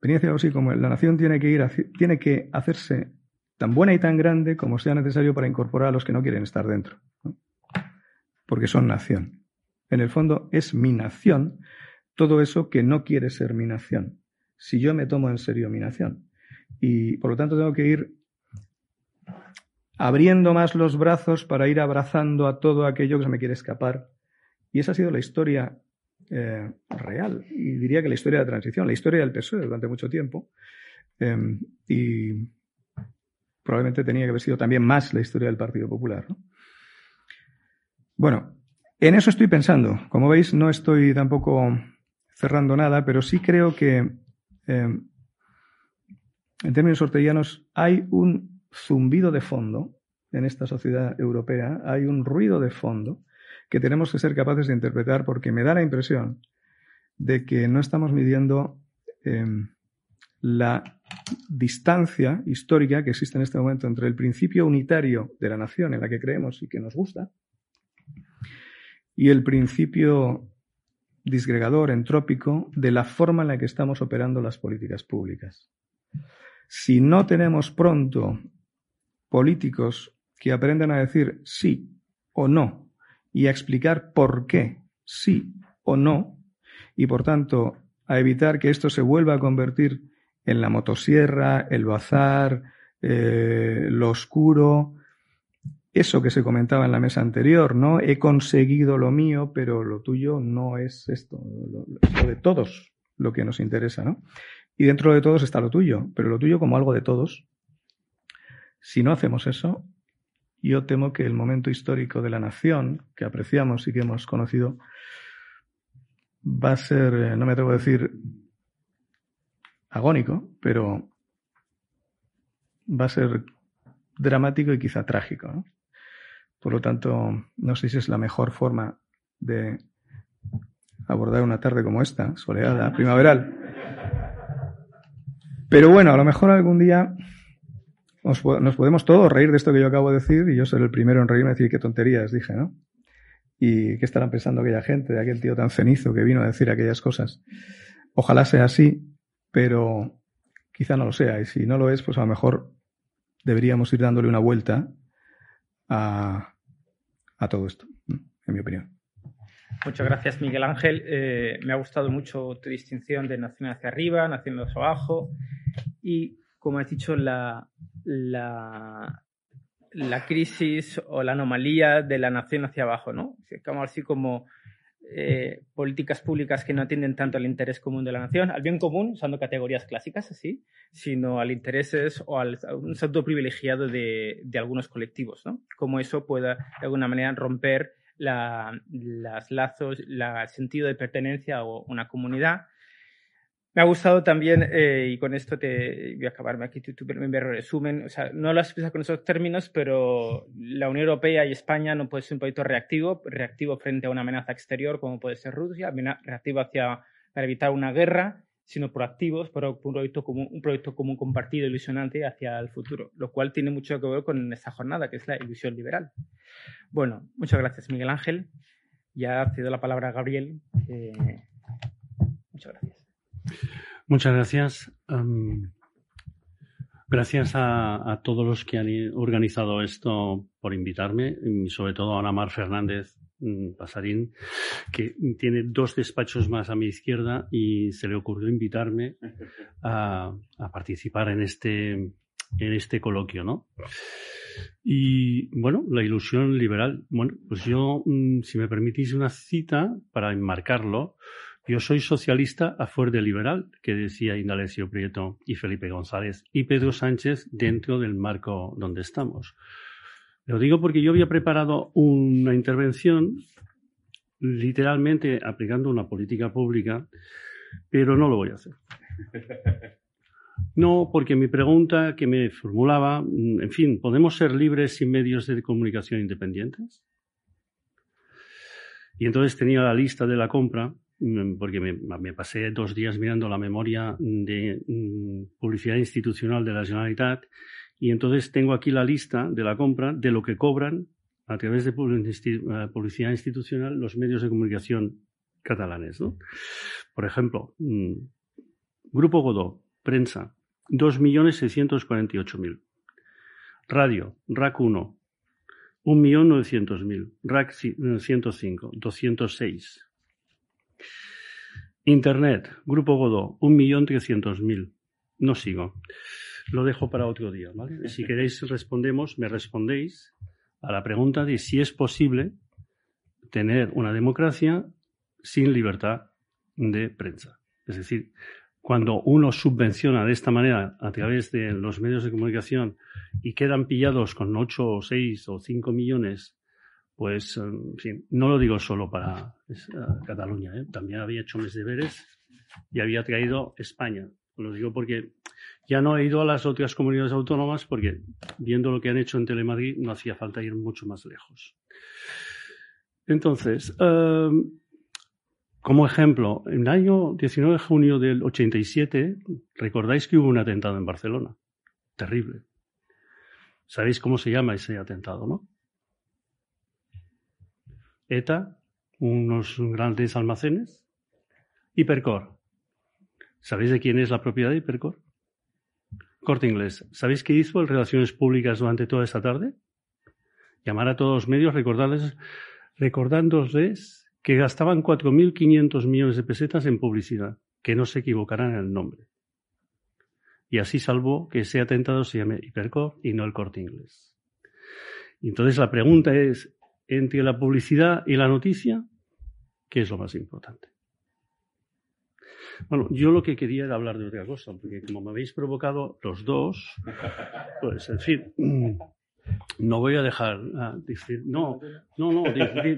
Speaker 3: Venía algo así como la nación tiene que ir, tiene que hacerse tan buena y tan grande como sea necesario para incorporar a los que no quieren estar dentro. Porque son nación. En el fondo es mi nación todo eso que no quiere ser mi nación. Si yo me tomo en serio mi nación. Y por lo tanto tengo que ir abriendo más los brazos para ir abrazando a todo aquello que se me quiere escapar. Y esa ha sido la historia eh, real. Y diría que la historia de la transición, la historia del PSOE durante mucho tiempo. Em, y probablemente tenía que haber sido también más la historia del Partido Popular. Bueno, en eso estoy pensando. Como veis, no estoy tampoco cerrando nada, pero sí creo que eh, en términos orteguianos hay un zumbido de fondo en esta sociedad europea, hay un ruido de fondo que tenemos que ser capaces de interpretar porque me da la impresión de que no estamos midiendo em, la distancia histórica que existe en este momento entre el principio unitario de la nación en la que creemos y que nos gusta y el principio disgregador, entrópico, de la forma en la que estamos operando las políticas públicas. Si no tenemos pronto políticos que aprendan a decir sí o no y a explicar por qué sí o no, y por tanto a evitar que esto se vuelva a convertir en la motosierra, el bazar, eh, lo oscuro, eso que se comentaba en la mesa anterior, ¿no? He conseguido lo mío, pero lo tuyo no es esto, lo, lo de todos lo que nos interesa, ¿no? Y dentro de todos está lo tuyo, pero lo tuyo como algo de todos. Si no hacemos eso, yo temo que el momento histórico de la nación que apreciamos y que hemos conocido va a ser, eh, no me atrevo a decir agónico, pero va a ser dramático y quizá trágico. Por lo tanto, no sé si es la mejor forma de abordar una tarde como esta, soleada, primaveral. Pero bueno, a lo mejor algún día nos, podemos todos reír de esto que yo acabo de decir y yo seré el primero en reírme y decir qué tonterías dije, ¿no? Y qué estarán pensando aquella gente, de aquel tío tan cenizo que vino a decir aquellas cosas. Ojalá sea así, pero quizá no lo sea. Y si no lo es, pues a lo mejor deberíamos ir dándole una vuelta a, a todo esto, en mi opinión.
Speaker 1: Muchas gracias, Miguel Ángel. Eh, me ha gustado mucho tu distinción de nación hacia arriba, nación hacia abajo. Y, como has dicho, la, la, crisis o la anomalía de la nación hacia abajo, ¿no? Así como eh, políticas públicas que no atienden tanto al interés común de la nación, al bien común, usando categorías clásicas así, sino al intereses o al a un salto privilegiado de, de, algunos colectivos, ¿no? Como eso pueda, de alguna manera, romper la, las lazos, la, el sentido de pertenencia a una comunidad. Me ha gustado también, eh, y con esto te voy a acabarme aquí tu, tu primer resumen, o sea, no lo has expresado con esos términos, pero la Unión Europea y España no puede ser un proyecto reactivo, reactivo frente a una amenaza exterior como puede ser Rusia, reactivo hacia, para evitar una guerra, sino proactivos por un proyecto común, un proyecto común compartido, ilusionante hacia el futuro, lo cual tiene mucho que ver con esta jornada, que es la ilusión liberal. Bueno, muchas gracias, Miguel Ángel. Ya cedo la palabra a Gabriel. Muchas gracias.
Speaker 4: Muchas gracias. Um, gracias a, a, todos los que han organizado esto por invitarme, y sobre todo a Ana Mar Fernández Mm, Pasarín, que tiene dos despachos más a mi izquierda y se le ocurrió invitarme a, a participar en este, en este coloquio, ¿no? Y bueno, la ilusión liberal. Bueno, pues yo, mm, si me permitís una cita para enmarcarlo, yo soy socialista a fuer de liberal, que decía Indalecio Prieto y Felipe González y Pedro Sánchez dentro del marco donde estamos. Lo digo porque yo había preparado una intervención literalmente aplicando una política pública, pero no lo voy a hacer. [laughs] No, porque mi pregunta que me formulaba, en fin, ¿podemos ser libres sin medios de comunicación independientes? Y entonces tenía la lista de la compra, porque me, pasé dos días mirando la memoria de mm, publicidad institucional de la Generalitat y entonces tengo aquí la lista de la compra de lo que cobran a través de eh, publicidad institucional los medios de comunicación catalanes. ¿no? Por ejemplo, mm, Grupo Godó, prensa, 2.648.000. Radio, RAC 1, 1.900.000. RAC 105, 206. Internet, Grupo Godó, 1.300.000. No sigo. Lo dejo para otro día, ¿vale? Si queréis respondemos, me respondéis a la pregunta de si es posible tener una democracia sin libertad de prensa. Es decir, cuando uno subvenciona de esta manera a través de los medios de comunicación y quedan pillados con 8 o 6 o 5 millones pues, no lo digo solo para Cataluña, ¿eh? también había hecho mis deberes y había traído España. Lo digo porque ya no he ido a las otras comunidades autónomas porque viendo lo que han hecho en Telemadrid no hacía falta ir mucho más lejos. Entonces, em, como ejemplo, en el año 19 de junio del 87, recordáis que hubo un atentado en Barcelona. Terrible. ¿Sabéis cómo se llama ese atentado, no? ETA, unos grandes almacenes. Hipercor. ¿Sabéis de quién es la propiedad de Hipercor? Corte Inglés. ¿Sabéis qué hizo el Relaciones Públicas durante toda esta tarde? Llamar a todos los medios recordándoles, recordándoles que gastaban 4.500 millones de pesetas en publicidad, que no se equivocaran en el nombre. Y así salvó que ese atentado se llame Hipercor y no el Corte Inglés. Entonces la pregunta es, entre la publicidad y la noticia, ¿qué es lo más importante? Bueno, yo lo que quería era hablar de otra cosa, porque como me habéis provocado los dos, pues en fin, no voy a dejar ah, decir, no, no, no,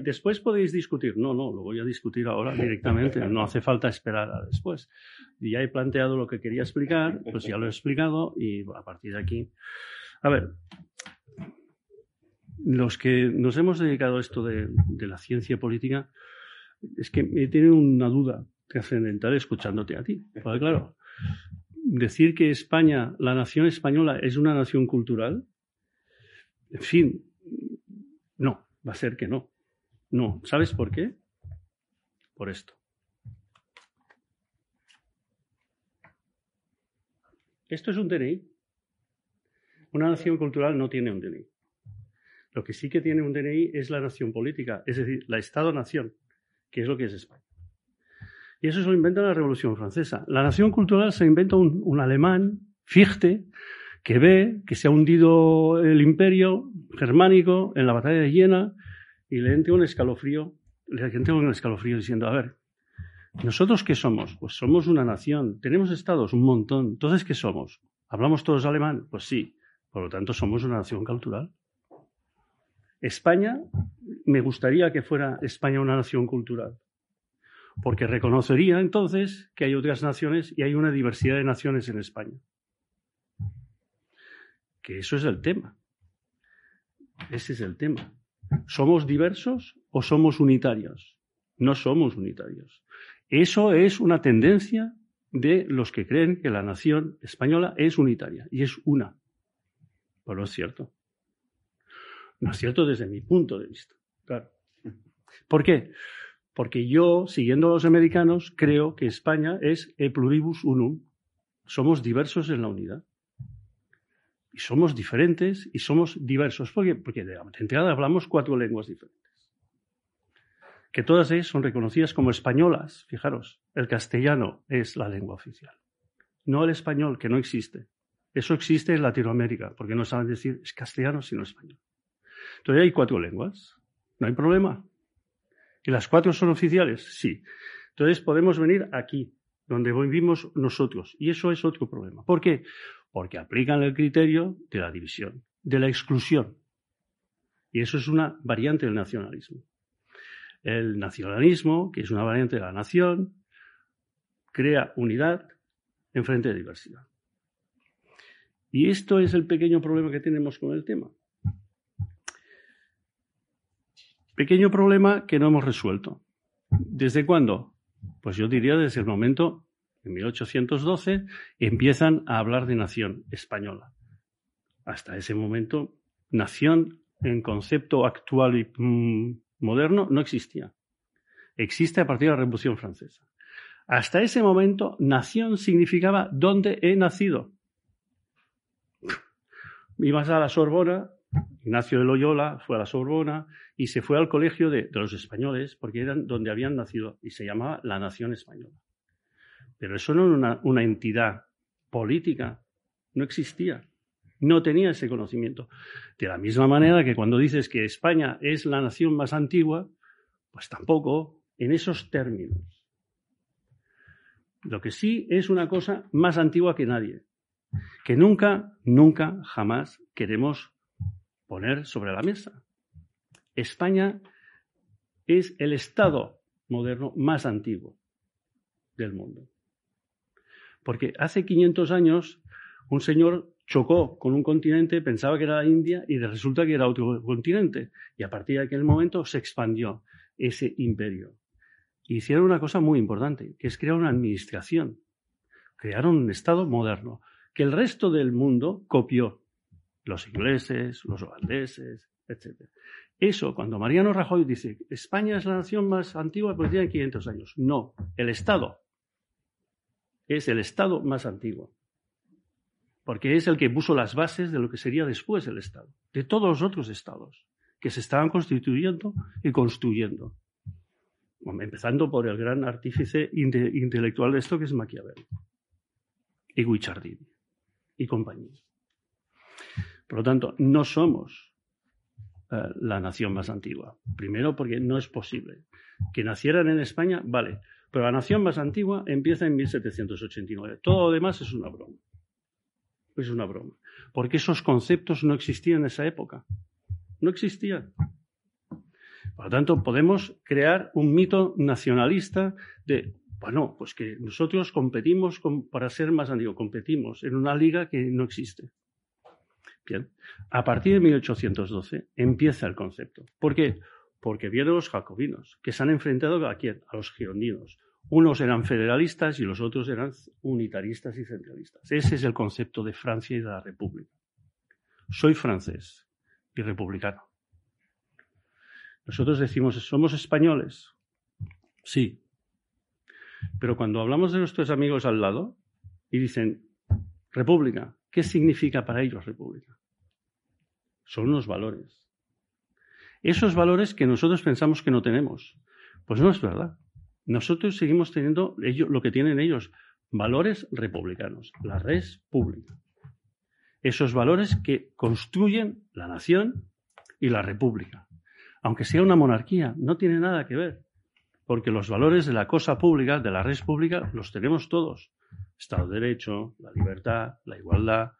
Speaker 4: después podéis discutir, no, no, lo voy a discutir ahora directamente, no hace falta esperar a después. Ya he planteado lo que quería explicar, pues ya lo he explicado y a partir de aquí, a ver, los que nos hemos dedicado a esto de, la ciencia política, es que me tienen una duda trascendental escuchándote a ti. Porque claro, decir que España, la nación española, es una nación cultural, en fin, no, va a ser que no. No, ¿sabes por qué? Por esto. Esto es un DNI. Una nación cultural no tiene un DNI. Lo que sí que tiene un DNI es la nación política, es decir, la Estado-nación, que es lo que es España. Y eso se lo inventa la Revolución Francesa. La nación cultural se inventa un, alemán, Fichte, que ve que se ha hundido el imperio germánico en la batalla de Jena y le entra un escalofrío, le entra un escalofrío diciendo, a ver, ¿nosotros qué somos? Pues somos una nación, tenemos estados, un montón. Entonces, ¿qué somos? ¿Hablamos todos alemán? Pues sí. Por lo tanto, somos una nación cultural. España, me gustaría que fuera España una nación cultural porque reconocería entonces que hay otras naciones y hay una diversidad de naciones en España. Que eso es el tema. Ese es el tema. ¿Somos diversos o somos unitarios? No somos unitarios. Eso es una tendencia de los que creen que la nación española es unitaria y es una. Pero es cierto. No es cierto desde mi punto de vista. Claro. ¿Por qué? Porque yo, siguiendo a los americanos, creo que España es e pluribus unum. Somos diversos en la unidad. Y somos diferentes y somos diversos. ¿Por qué? Porque de entrada hablamos cuatro lenguas diferentes. Que todas ellas son reconocidas como españolas. Fijaros, el castellano es la lengua oficial. No el español, que no existe. Eso existe en Latinoamérica, porque no saben decir es castellano sino español. Entonces hay cuatro lenguas. No hay problema. ¿Y las cuatro son oficiales? Sí. Entonces podemos venir aquí, donde vivimos nosotros. Y eso es otro problema. ¿Por qué? Porque aplican el criterio de la división, de la exclusión. Y eso es una variante del nacionalismo. El nacionalismo, que es una variante de la nación, crea unidad en frente de diversidad. Y esto es el pequeño problema que tenemos con el tema. Pequeño problema que no hemos resuelto. ¿Desde cuándo? Pues yo diría desde el momento, en 1812, empiezan a hablar de nación española. Hasta ese momento, nación en concepto actual y mm, moderno no existía. Existe a partir de la Revolución Francesa. Hasta ese momento, nación significaba dónde he nacido. Ibas a la Sorbona Ignacio de Loyola fue a la Sorbona y se fue al colegio de, los españoles porque eran donde habían nacido y se llamaba la Nación Española. Pero eso no era una, entidad política, no existía, no tenía ese conocimiento. De la misma manera que cuando dices que España es la nación más antigua, pues tampoco en esos términos. Lo que sí es una cosa más antigua que nadie, que nunca, nunca, jamás queremos poner sobre la mesa. España es el Estado moderno más antiguo del mundo. Porque hace 500 años un señor chocó con un continente, pensaba que era la India y resulta que era otro continente. Y a partir de aquel momento se expandió ese imperio. Hicieron una cosa muy importante, que es crear una administración. Crearon un Estado moderno, que el resto del mundo copió. Los ingleses, los holandeses, etc. Eso, cuando Mariano Rajoy dice, España es la nación más antigua, pues tiene 500 años. No, el Estado es el Estado más antiguo porque es el que puso las bases de lo que sería después el Estado, de todos los otros Estados que se estaban constituyendo y construyendo. empezando por el gran artífice intelectual de esto que es Maquiavelo y Guicciardini y compañía. Por lo tanto, no somos eh, la nación más antigua. Primero porque no es posible. Que nacieran en España, vale, pero la nación más antigua empieza en 1789. Todo lo demás es una broma es una broma. Porque esos conceptos no existían en esa época. No existían. Por lo tanto, podemos crear un mito nacionalista de, bueno, pues que nosotros competimos para ser más antiguos, competimos en una liga que no existe. Bien, a partir de 1812 empieza el concepto. ¿Por qué? Porque vienen los jacobinos, que se han enfrentado a quién? A los girondinos. Unos eran federalistas y los otros eran unitaristas y centralistas. Ese es el concepto de Francia y de la República. Soy francés y republicano. Nosotros decimos, ¿somos españoles? Sí. Pero cuando hablamos de nuestros amigos al lado y dicen, República, ¿qué significa para ellos República? Son unos valores. Esos valores que nosotros pensamos que no tenemos. Pues no es verdad. Nosotros seguimos teniendo ellos, lo que tienen ellos, valores republicanos, la res pública. Esos valores que construyen la nación y la república. Aunque sea una monarquía, no tiene nada que ver, porque los valores de la cosa pública, de la res pública, los tenemos todos. Estado de Derecho, la libertad, la igualdad,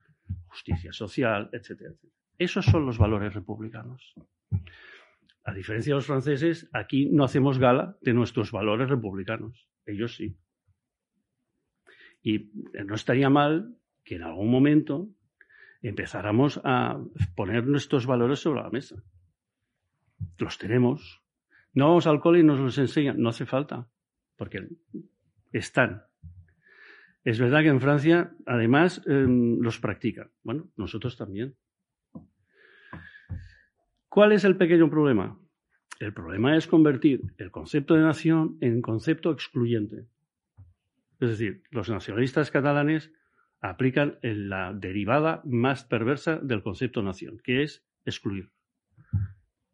Speaker 4: justicia social, etc. Esos son los valores republicanos. A diferencia de los franceses, aquí no hacemos gala de nuestros valores republicanos. Ellos sí. Y no estaría mal que en algún momento empezáramos a poner nuestros valores sobre la mesa. Los tenemos. No vamos al cole y nos los enseñan. No hace falta, porque están. Es verdad que en Francia, además, em, los practican. Bueno, nosotros también. ¿Cuál es el pequeño problema? El problema es convertir el concepto de nación en concepto excluyente. Es decir, los nacionalistas catalanes aplican la derivada más perversa del concepto nación, que es excluir.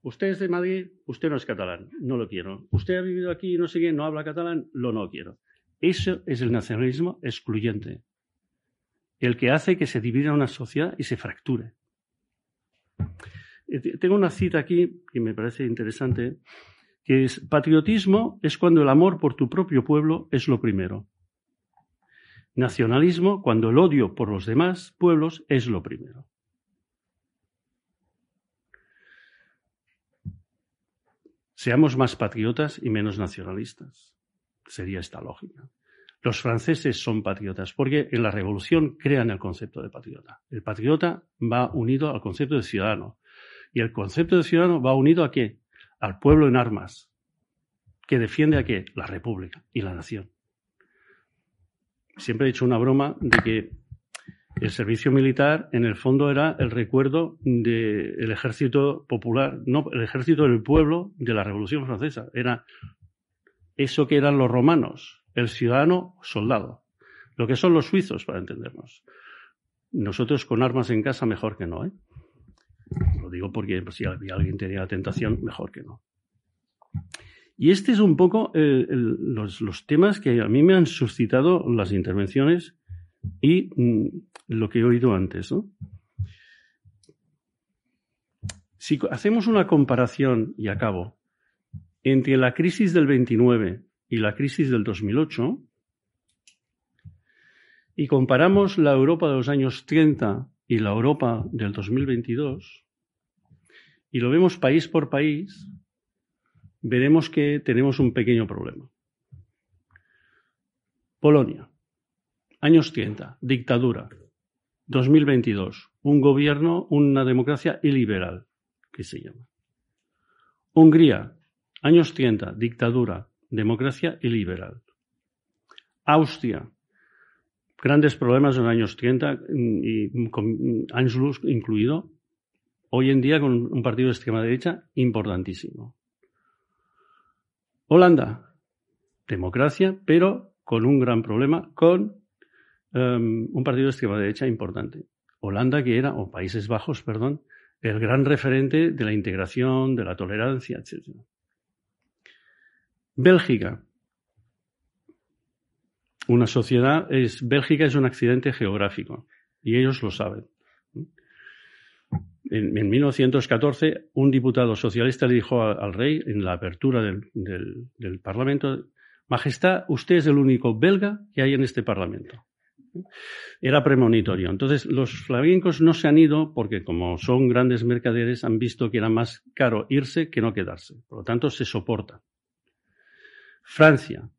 Speaker 4: Usted es de Madrid, usted no es catalán, no lo quiero. Usted ha vivido aquí y no sé qué, no habla catalán, lo no quiero. Eso es el nacionalismo excluyente, el que hace que se divida una sociedad y se fracture. Eh, tengo una cita aquí que me parece interesante, que es, patriotismo es cuando el amor por tu propio pueblo es lo primero. Nacionalismo cuando el odio por los demás pueblos es lo primero. Seamos más patriotas y menos nacionalistas. Sería esta lógica. Los franceses son patriotas porque en la revolución crean el concepto de patriota. El patriota va unido al concepto de ciudadano. Y el concepto de ciudadano va unido a qué? Al pueblo en armas, que defiende a qué? La república y la nación. Siempre he hecho una broma de que el servicio militar, en el fondo, era el recuerdo del ejército popular, no, el ejército del pueblo de la Revolución Francesa. Era eso que eran los romanos, el ciudadano soldado. Lo que son los suizos, para entendernos. Nosotros con armas en casa mejor que no, ¿eh? Digo porque pues, si alguien tenía la tentación, mejor que no. Y este es un poco eh, los, temas que a mí me han suscitado las intervenciones y mm, lo que he oído antes. Si hacemos una comparación, y acabo, entre la crisis del 29 y la crisis del 2008, y comparamos la Europa de los años 30 y la Europa del 2022, y lo vemos país por país, veremos que tenemos un pequeño problema. Polonia, años 30, dictadura. 2022, un gobierno, una democracia iliberal, que se llama. Hungría, años 30, dictadura, democracia iliberal. Austria, grandes problemas en los años 30 y con Anschluss incluido. Hoy en día con un partido de extrema derecha importantísimo. Holanda, democracia, pero con un gran problema, con um, un partido de extrema derecha importante. Holanda, que era, o Países Bajos, perdón, el gran referente de la integración, de la tolerancia, etc. Bélgica. Una sociedad es, Bélgica es un accidente geográfico y ellos lo saben. En, 1914, un diputado socialista le dijo al, rey en la apertura del, del Parlamento, Majestad, usted es el único belga que hay en este Parlamento. Era premonitorio. Entonces, los flamencos no se han ido porque, como son grandes mercaderes, han visto que era más caro irse que no quedarse. Por lo tanto, se soporta. Francia.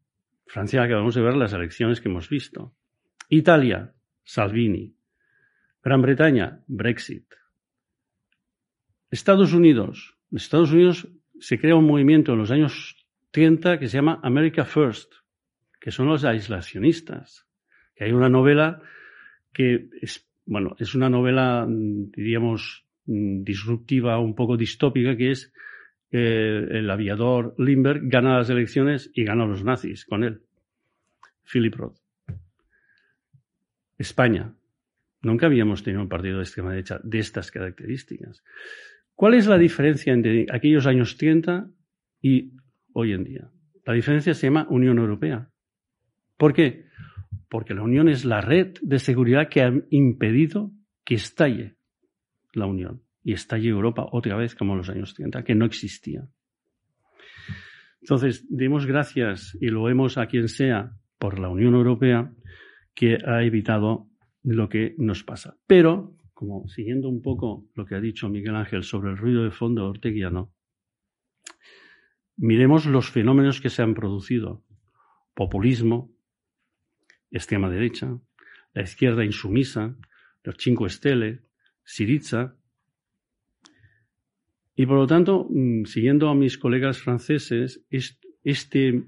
Speaker 4: Francia acabamos de ver las elecciones que hemos visto. Italia, Salvini. Gran Bretaña, Brexit. Estados Unidos. En Estados Unidos se crea un movimiento en los años 30 que se llama America First, que son los aislacionistas. Hay una novela que es, bueno, es una novela, diríamos, disruptiva, un poco distópica, que es eh, el aviador Lindbergh gana las elecciones y gana los nazis con él. Philip Roth. España. Nunca habíamos tenido un partido de extrema derecha de estas características. ¿Cuál es la diferencia entre aquellos años 30 y hoy en día? La diferencia se llama Unión Europea. ¿Por qué? Porque la Unión es la red de seguridad que ha impedido que estalle la Unión y estalle Europa otra vez como en los años 30, que no existía. Entonces, demos gracias y lo vemos a quien sea por la Unión Europea que ha evitado lo que nos pasa. Pero, como siguiendo un poco lo que ha dicho Miguel Ángel sobre el ruido de fondo orteguiano, miremos los fenómenos que se han producido. Populismo, extrema derecha, la izquierda insumisa, los Cinco Stelle, Siriza, y por lo tanto, mm, siguiendo a mis colegas franceses, este,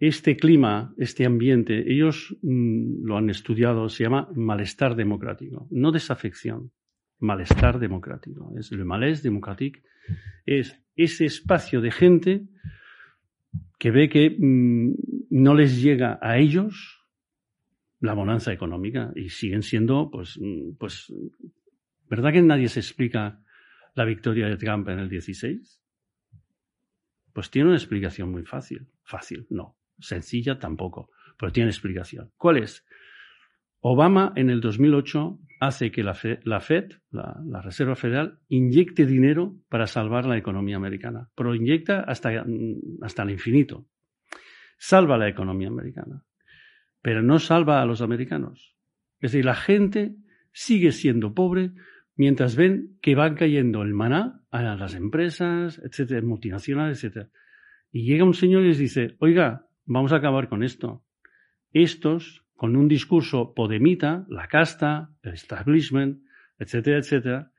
Speaker 4: este clima, este ambiente, ellos mm, lo han estudiado, se llama malestar democrático, no desafección, malestar democrático. Es el malaise démocratique, es ese espacio de gente que ve que mm, no les llega a ellos la bonanza económica y siguen siendo, pues, pues, ¿verdad que nadie se explica la victoria de Trump en el 16? Pues tiene una explicación muy fácil. Fácil, no. Sencilla tampoco, pero tiene explicación. ¿Cuál es? Obama en el 2008 hace que la, Fed, la, Reserva Federal, inyecte dinero para salvar la economía americana, pero inyecta hasta, hasta el infinito. Salva la economía americana, pero no salva a los americanos. Es decir, la gente sigue siendo pobre mientras ven que van cayendo el maná a las empresas, etcétera, multinacionales, etcétera. Y llega un señor y les dice, oiga, vamos a acabar con esto. Estos, con un discurso podemita, la casta, el establishment, etcétera, etcétera,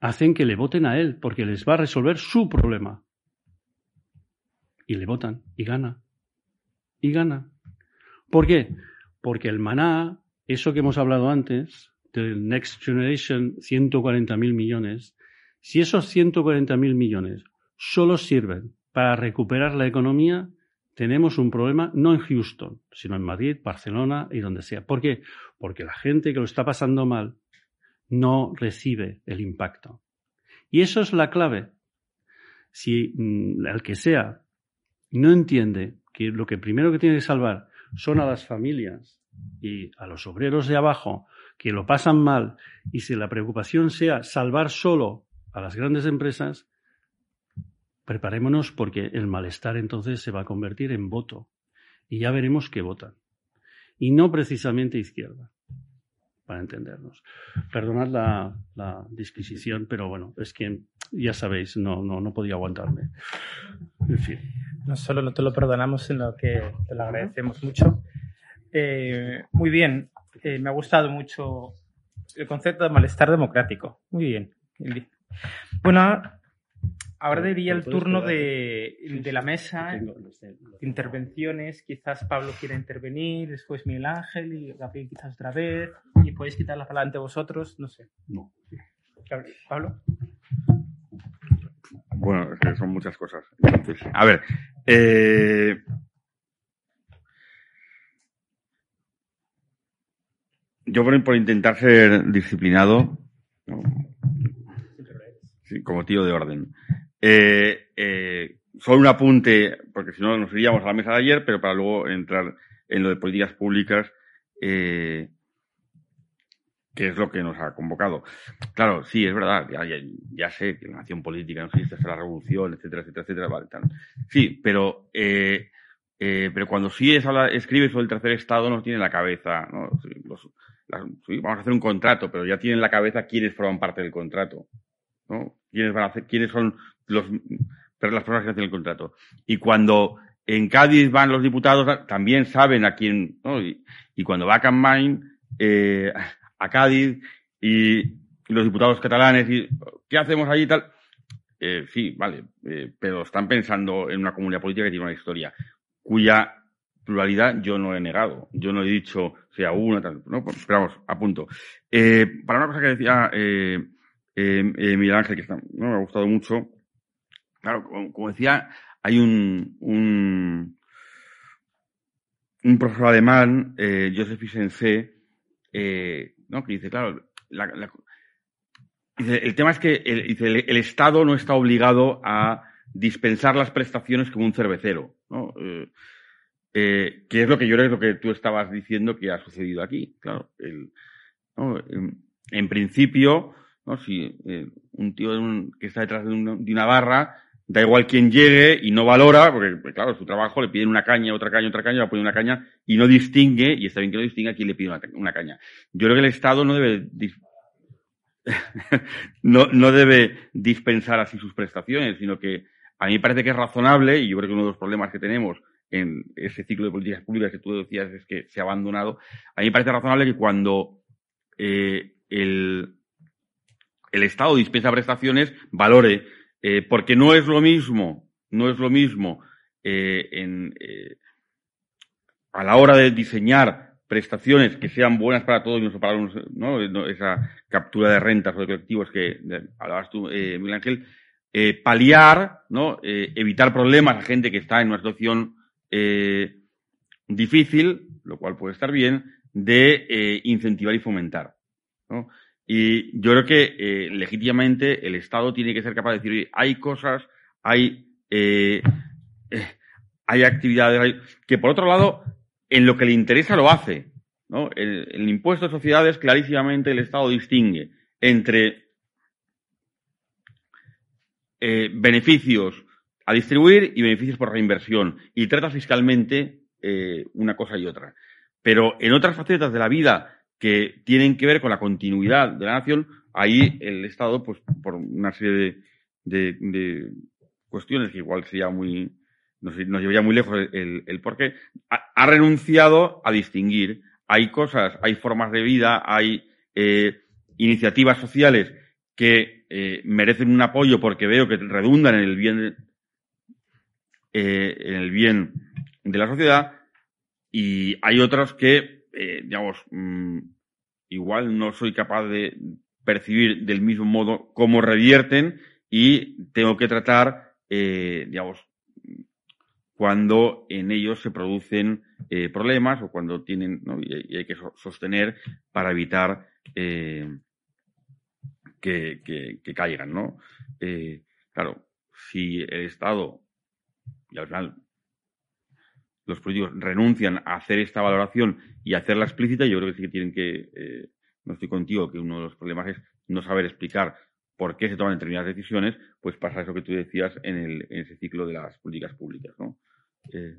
Speaker 4: hacen que le voten a él porque les va a resolver su problema. Y le votan y gana. Y gana. ¿Por qué? Porque el maná, eso que hemos hablado antes, del Next Generation 140.000 millones, si esos 140.000 millones solo sirven para recuperar la economía, tenemos un problema no en Houston, sino en Madrid, Barcelona y donde sea. ¿Por qué? Porque la gente que lo está pasando mal no recibe el impacto. Y eso es la clave. Si mm, el que sea no entiende que lo que primero que tiene que salvar son a las familias y a los obreros de abajo que lo pasan mal y si la preocupación sea salvar solo a las grandes empresas, preparémonos porque el malestar entonces se va a convertir en voto y ya veremos qué votan. Y no precisamente izquierda. para entendernos. Perdonad la, disquisición, pero bueno, es que ya sabéis, no, no, no podía aguantarme. En fin.
Speaker 1: No solo no te lo perdonamos, sino que te lo agradecemos mucho. Eh, muy bien, eh, me ha gustado mucho el concepto de malestar democrático. Muy bien. Bueno, ahora diría el turno de, de la mesa, intervenciones. Quizás Pablo quiera intervenir, después Miguel Ángel y Gabriel quizás otra vez. Y podéis quitar la palabra ante vosotros, no sé.
Speaker 4: No.
Speaker 1: Pablo.
Speaker 2: Bueno, es que son muchas cosas. Entonces, a ver. Eh, yo por, por, intentar ser disciplinado, sí, como tío de orden, eh, eh, solo un apunte, porque si no nos iríamos a la mesa de ayer, pero para luego entrar en lo de políticas públicas, eh, que es lo que nos ha convocado. Claro, sí, es verdad, ya, ya, sé que la nación política no existe hasta la revolución, etcétera, etcétera, etcétera, vale, tal. Sí, pero, eh, eh, pero cuando sí es escribe sobre el tercer estado nos tiene en la cabeza, ¿no? Los, vamos a hacer un contrato, pero ya tiene en la cabeza quiénes forman parte del contrato, Quiénes van a hacer, quiénes son las personas que hacen el contrato. Y cuando en Cádiz van los diputados, también saben a quién, ¿no? Y, cuando va a Campaign, eh, a Cádiz y, los diputados catalanes y ¿qué hacemos allí tal? Eh, sí, vale, eh, pero están pensando en una comunidad política que tiene una historia cuya pluralidad yo no he negado. Yo no he dicho sea una, tal, no, pues, esperamos, a punto. Eh, para una cosa que decía eh, eh, Miguel Ángel, que no, me ha gustado mucho, claro, como, decía, hay un, un, profesor alemán, eh, Joseph Isense, eh. Que dice, claro, el tema es que el, el, Estado no está obligado a dispensar las prestaciones como un cervecero, ¿no? Eh, eh, que es lo que yo creo que lo que tú estabas diciendo que ha sucedido aquí. Claro, en, principio, si eh, un tío que está detrás de, un, de, una barra, da igual quién llegue y no valora, porque pues, claro, su trabajo le piden una caña, otra caña, otra caña, va a poner una caña y no distingue, y está bien que no distinga quién le pide una, una caña. Yo creo que el Estado no debe [laughs] no, no debe dispensar así sus prestaciones, sino que a mí me parece que es razonable, y yo creo que uno de los problemas que tenemos en ese ciclo de políticas públicas que tú decías es que se ha abandonado, a mí me parece razonable que cuando eh, el, el Estado dispensa prestaciones, valore, eh, porque no es lo mismo, no es lo mismo eh, eh, a la hora de diseñar prestaciones que sean buenas para todos y no para unos, ¿no? esa captura de rentas o de colectivos que de, hablabas tú, Miguel Ángel, paliar, ¿no? Evitar problemas a gente que está en una situación difícil, lo cual puede estar bien, de incentivar y fomentar. ¿no? Y yo creo que eh, legítimamente el Estado tiene que ser capaz de decir, hay cosas, hay, eh, hay actividades, que por otro lado, en lo que le interesa lo hace. ¿no? El, impuesto de sociedades, clarísimamente el Estado distingue entre eh, beneficios a distribuir y beneficios por reinversión y trata fiscalmente eh, una cosa y otra. Pero en otras facetas de la vida que tienen que ver con la continuidad de la nación, ahí el Estado, pues por una serie de, cuestiones que igual sería muy, nos, nos llevaría muy lejos el, el, el porqué, ha, renunciado a distinguir. Hay cosas, hay formas de vida, hay eh, iniciativas sociales que eh, merecen un apoyo porque veo que redundan en el bien eh, en el bien de la sociedad y hay otros que, eh, digamos, mmm, igual no soy capaz de percibir del mismo modo cómo revierten y tengo que tratar, eh, digamos, cuando en ellos se producen eh, problemas o cuando tienen, y, hay que sostener para evitar que, que, caigan, ¿no? Claro, si el Estado y al final los políticos renuncian a hacer esta valoración y hacerla explícita, yo creo que sí que tienen que, eh, no estoy contigo, que uno de los problemas es no saber explicar por qué se toman determinadas decisiones, pues pasa eso que tú decías en, el, en ese ciclo de las políticas públicas, ¿no? Eh,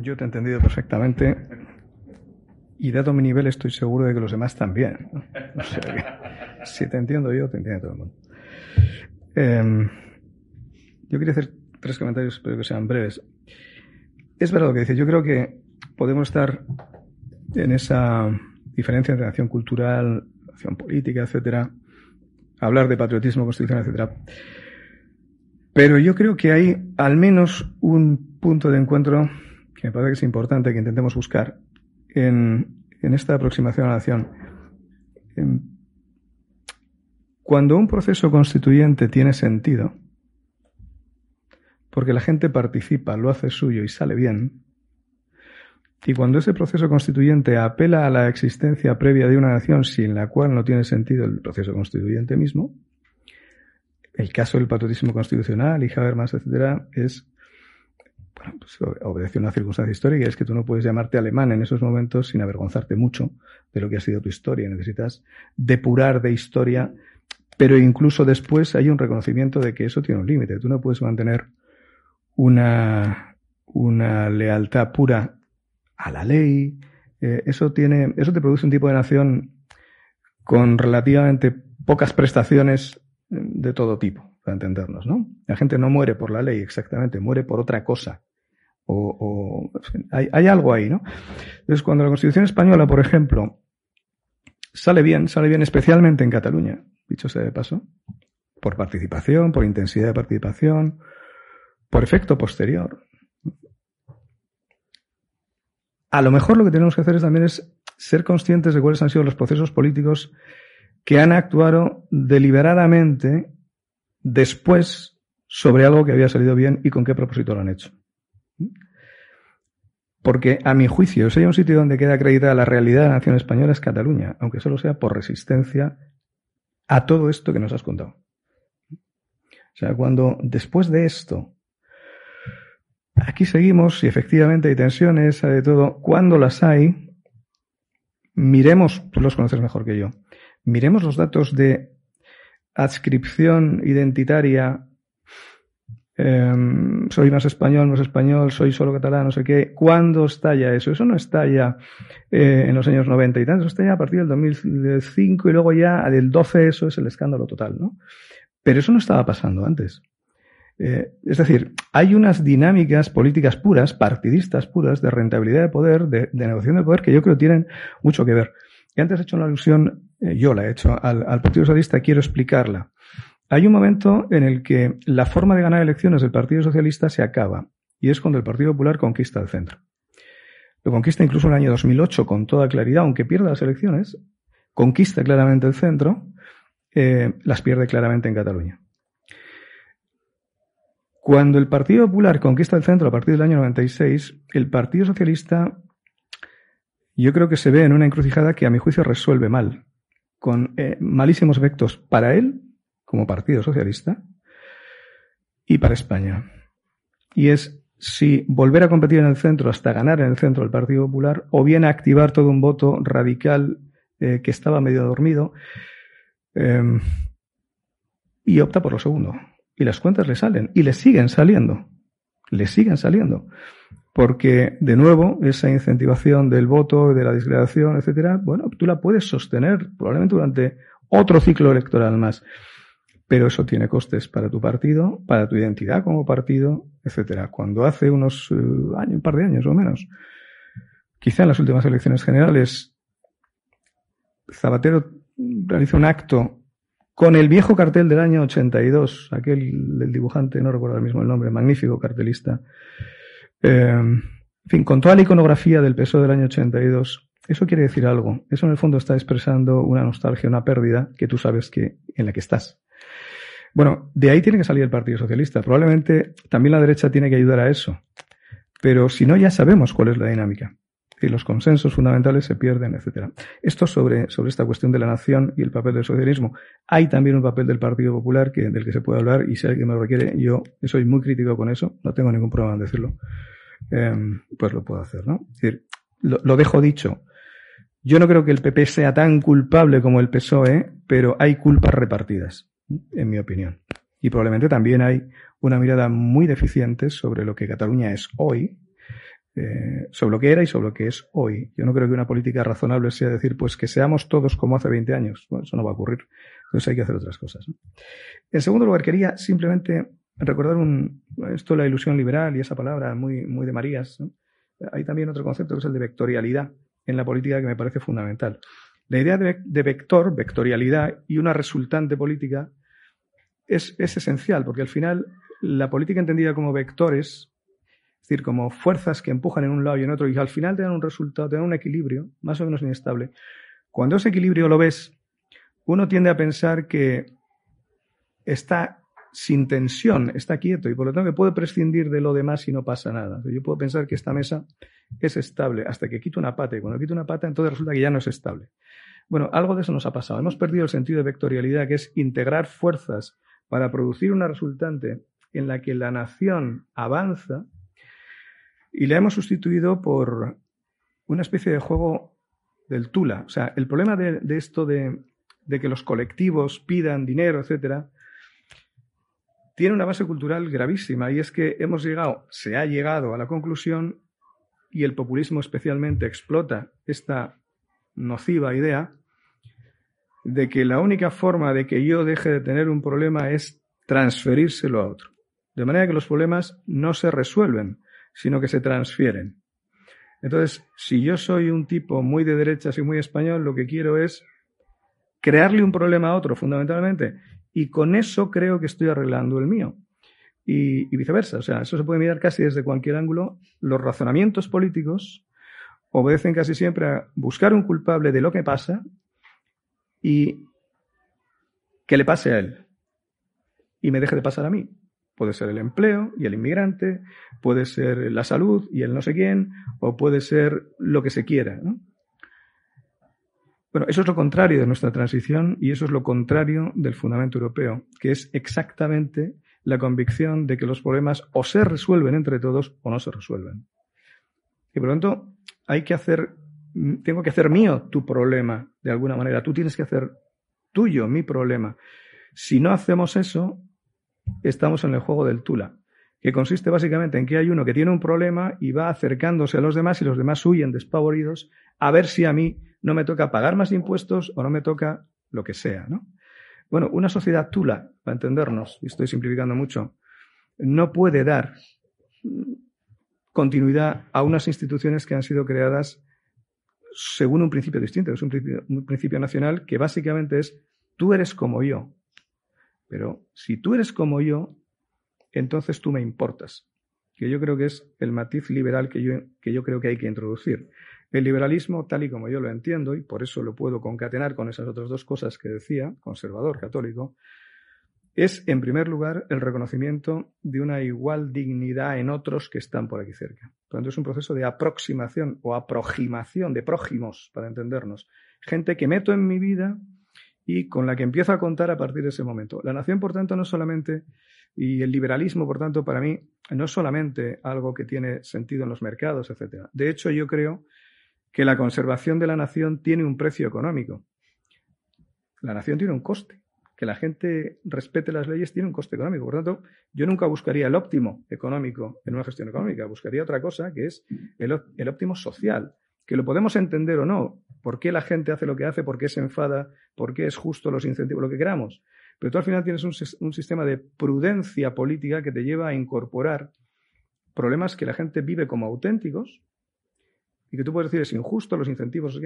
Speaker 3: Yo te he entendido perfectamente y dado mi nivel estoy seguro de que los demás también. si te entiendo yo, te entiende todo el mundo. Em, yo quería hacer tres comentarios, espero que sean breves. Es verdad lo que dice. Yo creo que podemos estar en esa diferencia entre acción cultural, acción política, etcétera, hablar de patriotismo constitucional, etcétera. Pero yo creo que hay al menos un punto de encuentro que me parece que es importante que intentemos buscar en, en esta aproximación a la nación. Cuando un proceso constituyente tiene sentido, porque la gente participa, lo hace suyo y sale bien, y cuando ese proceso constituyente apela a la existencia previa de una nación sin la cual no tiene sentido el proceso constituyente mismo, el caso del patriotismo constitucional y Habermas, etcétera, es bueno, pues obedece una circunstancia histórica, es que tú no puedes llamarte alemán en esos momentos sin avergonzarte mucho de lo que ha sido tu historia. Necesitas depurar de historia, pero incluso después hay un reconocimiento de que eso tiene un límite. Tú no puedes mantener una, una lealtad pura a la ley. Eh, eso tiene, eso te produce un tipo de nación con relativamente pocas prestaciones de todo tipo, para entendernos, ¿no? La gente no muere por la ley exactamente, muere por otra cosa. O, hay, hay, algo ahí, ¿no? Entonces, cuando la Constitución española, por ejemplo, sale bien, sale bien especialmente en Cataluña, dicho sea de paso, por participación, por intensidad de participación, por efecto posterior. A lo mejor lo que tenemos que hacer es también es ser conscientes de cuáles han sido los procesos políticos que han actuado deliberadamente después sobre algo que había salido bien y con qué propósito lo han hecho. Porque, a mi juicio, si hay un sitio donde queda acreditada la realidad de la nación española es Cataluña, aunque solo sea por resistencia a todo esto que nos has contado. O sea, cuando después de esto Aquí seguimos y efectivamente hay tensiones, hay de todo. Cuando las hay, miremos, tú los conoces mejor que yo, miremos los datos de adscripción identitaria, em, soy más español, más español, soy solo catalán, no sé qué. ¿Cuándo estalla eso? Eso no estalla eh, en los años 90 y tanto, eso estalla a partir del 2005 y luego ya del 12 eso es el escándalo total, ¿no? Pero eso no estaba pasando antes. Eh, es decir, hay unas dinámicas políticas puras, partidistas puras, de rentabilidad de poder, de, negociación de poder, que yo creo tienen mucho que ver. Y antes he hecho una alusión, eh, yo la he hecho, al, Partido Socialista, quiero explicarla. Hay un momento en el que la forma de ganar elecciones del Partido Socialista se acaba, y es cuando el Partido Popular conquista el centro. Lo conquista incluso en el año 2008 con toda claridad, aunque pierda las elecciones, conquista claramente el centro, eh, las pierde claramente en Cataluña. Cuando el Partido Popular conquista el centro a partir del año 96, el Partido Socialista yo creo que se ve en una encrucijada que a mi juicio resuelve mal, con eh, malísimos efectos para él como Partido Socialista y para España. Y es si volver a competir en el centro hasta ganar en el centro el Partido Popular o bien activar todo un voto radical eh, que estaba medio dormido eh, y opta por lo segundo. Y las cuentas le salen y le siguen saliendo. Le siguen saliendo. Porque, de nuevo, esa incentivación del voto, de la disgregación, etcétera, bueno, tú la puedes sostener probablemente durante otro ciclo electoral más. Pero eso tiene costes para tu partido, para tu identidad como partido, etcétera. Cuando hace unos eh, años, un par de años o menos, quizá en las últimas elecciones generales, Zapatero realiza un acto con el viejo cartel del año 82, aquel del dibujante, no recuerdo ahora mismo el nombre, magnífico cartelista. Eh, en fin, con toda la iconografía del peso del año 82, eso quiere decir algo. Eso en el fondo está expresando una nostalgia, una pérdida que tú sabes que en la que estás. Bueno, de ahí tiene que salir el Partido Socialista. Probablemente también la derecha tiene que ayudar a eso. Pero si no, ya sabemos cuál es la dinámica y los consensos fundamentales se pierden, etcétera. Esto sobre, sobre esta cuestión de la nación y el papel del socialismo. Hay también un papel del Partido Popular que, del que se puede hablar y si alguien me lo requiere, yo soy muy crítico con eso, no tengo ningún problema en decirlo, em, pues lo puedo hacer, ¿no? Es decir, lo, lo dejo dicho. Yo no creo que el PP sea tan culpable como el PSOE, pero hay culpas repartidas, en mi opinión. Y probablemente también hay una mirada muy deficiente sobre lo que Cataluña es hoy, eh, sobre lo que era y sobre lo que es hoy. Yo no creo que una política razonable sea decir, pues que seamos todos como hace 20 años. Bueno, eso no va a ocurrir. Entonces hay que hacer otras cosas. En segundo lugar, quería simplemente recordar un, esto la ilusión liberal y esa palabra muy, muy de Marías. Hay también otro concepto que es el de vectorialidad en la política que me parece fundamental. La idea de, vector, vectorialidad y una resultante política es, es esencial, porque al final la política entendida como vectores es decir, como fuerzas que empujan en un lado y en otro y al final te dan un resultado, te dan un equilibrio más o menos inestable. Cuando ese equilibrio lo ves, uno tiende a pensar que está sin tensión, está quieto y por lo tanto que puede prescindir de lo demás y no pasa nada. Yo puedo pensar que esta mesa es estable hasta que quito una pata y cuando quito una pata entonces resulta que ya no es estable. Bueno, algo de eso nos ha pasado. Hemos perdido el sentido de vectorialidad, que es integrar fuerzas para producir una resultante en la que la nación avanza y la hemos sustituido por una especie de juego del Tula. O sea, el problema de, esto de, de, que los colectivos pidan dinero, etcétera, tiene una base cultural gravísima y es que hemos llegado, se ha llegado a la conclusión y el populismo especialmente explota esta nociva idea de que la única forma de que yo deje de tener un problema es transferírselo a otro. De manera que los problemas no se resuelven, sino que se transfieren. Entonces, si yo soy un tipo muy de derechas y muy español, lo que quiero es crearle un problema a otro, fundamentalmente, y con eso creo que estoy arreglando el mío. Y, viceversa, o sea, eso se puede mirar casi desde cualquier ángulo. Los razonamientos políticos obedecen casi siempre a buscar un culpable de lo que pasa y que le pase a él y me deje de pasar a mí. Puede ser el empleo y el inmigrante, puede ser la salud y el no sé quién, o puede ser lo que se quiera. Bueno, eso es lo contrario de nuestra transición y eso es lo contrario del fundamento europeo, que es exactamente la convicción de que los problemas o se resuelven entre todos o no se resuelven. Y por lo tanto, hay que hacer, tengo que hacer mío tu problema de alguna manera. Tú tienes que hacer tuyo mi problema. Si no hacemos eso, estamos en el juego del Tula, que consiste básicamente en que hay uno que tiene un problema y va acercándose a los demás y los demás huyen despavoridos a ver si a mí no me toca pagar más impuestos o no me toca lo que sea, ¿no? Bueno, una sociedad Tula, para entendernos, y estoy simplificando mucho, no puede dar continuidad a unas instituciones que han sido creadas según un principio distinto, es un principio, un principio nacional que básicamente es tú eres como yo, pero si tú eres como yo, entonces tú me importas. Que yo creo que es el matiz liberal que yo, que yo creo que hay que introducir. El liberalismo, tal y como yo lo entiendo, y por eso lo puedo concatenar con esas otras dos cosas que decía, conservador, católico, es, en primer lugar, el reconocimiento de una igual dignidad en otros que están por aquí cerca. Por tanto, es un proceso de aproximación o aproximación de prójimos, para entendernos. Gente que meto en mi vida y con la que empiezo a contar a partir de ese momento. La nación, por tanto, no solamente, y el liberalismo, por tanto, para mí, no es solamente algo que tiene sentido en los mercados, etc. De hecho, yo creo que la conservación de la nación tiene un precio económico. La nación tiene un coste. Que la gente respete las leyes tiene un coste económico. Por tanto, yo nunca buscaría el óptimo económico en una gestión económica. Buscaría otra cosa que es el, el óptimo social. Que lo podemos entender o no, por qué la gente hace lo que hace, por qué se enfada, por qué es justo los incentivos, lo que queramos. Pero tú al final tienes un, sistema de prudencia política que te lleva a incorporar problemas que la gente vive como auténticos y que tú puedes decir es injusto, los incentivos,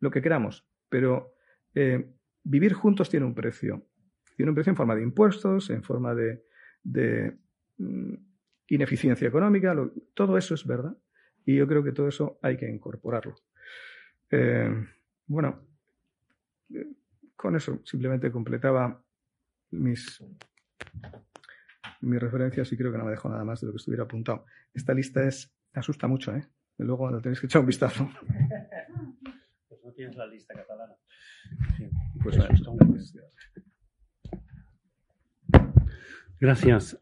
Speaker 3: lo que queramos. Pero eh, vivir juntos tiene un precio. Tiene un precio en forma de impuestos, en forma de, mm, ineficiencia económica, todo eso es verdad. Y yo creo que todo eso hay que incorporarlo. Eh, bueno, con eso simplemente completaba mis, mis referencias y creo que no me dejo nada más de lo que estuviera apuntado. Esta lista es, asusta mucho, ¿eh? Luego lo tenéis que echar un vistazo. [laughs]
Speaker 4: Pues no tienes la lista catalana.
Speaker 3: pues
Speaker 4: Gracias.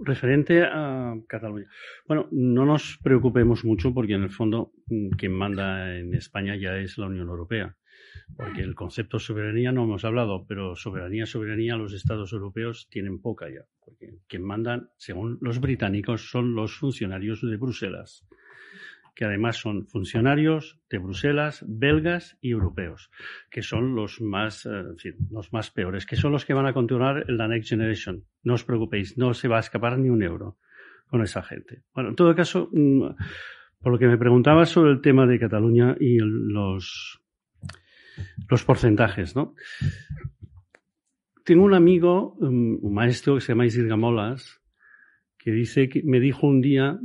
Speaker 4: Referente a Cataluña. Bueno, no nos preocupemos mucho porque en el fondo mm, quien manda en España ya es la Unión Europea. Porque el concepto soberanía no hemos hablado, pero soberanía, soberanía, los estados europeos tienen poca ya. Porque quien mandan, según los británicos, son los funcionarios de Bruselas que además son funcionarios de Bruselas, belgas y europeos, que son los más, eh, en fin, los más peores, que son los que van a continuar en la Next Generation. No os preocupéis, no se va a escapar ni un euro con esa gente. Bueno, en todo caso, mm, por lo que me preguntaba sobre el tema de Cataluña y los, los porcentajes, ¿no? Tengo un amigo, mm, un maestro que se llama Isidro Gamolas, que dice que me dijo un día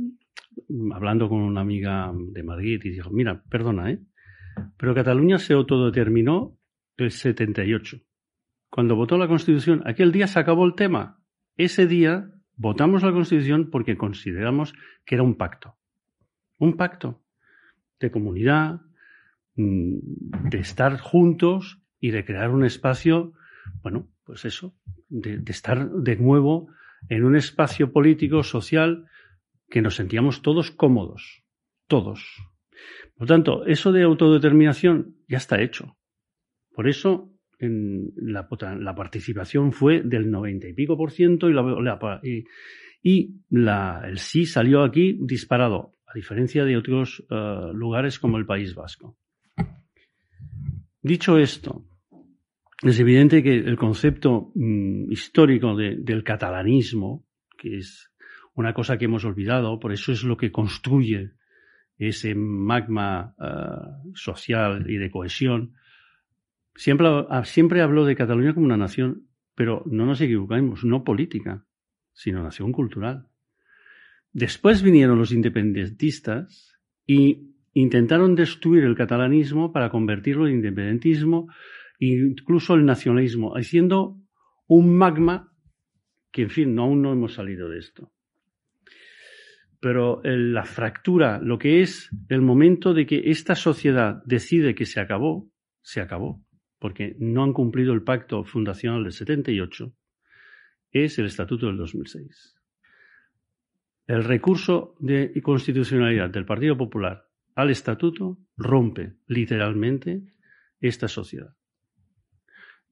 Speaker 4: hablando con una amiga de Madrid y dijo, mira, perdona, ¿eh? Pero Cataluña se autodeterminó el 78. Cuando votó la Constitución, aquel día se acabó el tema. Ese día votamos la Constitución porque consideramos que era un pacto. Un pacto de comunidad, mm, de estar juntos y de crear un espacio, bueno, pues eso, de, de estar de nuevo en un espacio político, social, que nos sentíamos todos cómodos, todos. Por tanto, eso de autodeterminación ya está hecho. Por eso en la, participación fue del 90 y pico por ciento y, la, el sí salió aquí disparado, a diferencia de otros uh, lugares como el País Vasco. Dicho esto, es evidente que el concepto mmm, histórico de, del catalanismo, que es una cosa que hemos olvidado, por eso es lo que construye ese magma uh, social y de cohesión. Siempre, siempre habló de Cataluña como una nación, pero no nos equivocamos, no política, sino nación cultural. Después vinieron los independentistas y intentaron destruir el catalanismo para convertirlo en independentismo e incluso el nacionalismo, haciendo un magma que, en fin, aún no hemos salido de esto pero la fractura, lo que es el momento de que esta sociedad decide que se acabó, se acabó, porque no han cumplido el pacto fundacional del 78, es el Estatuto del 2006. El recurso de constitucionalidad del Partido Popular al Estatuto rompe literalmente esta sociedad.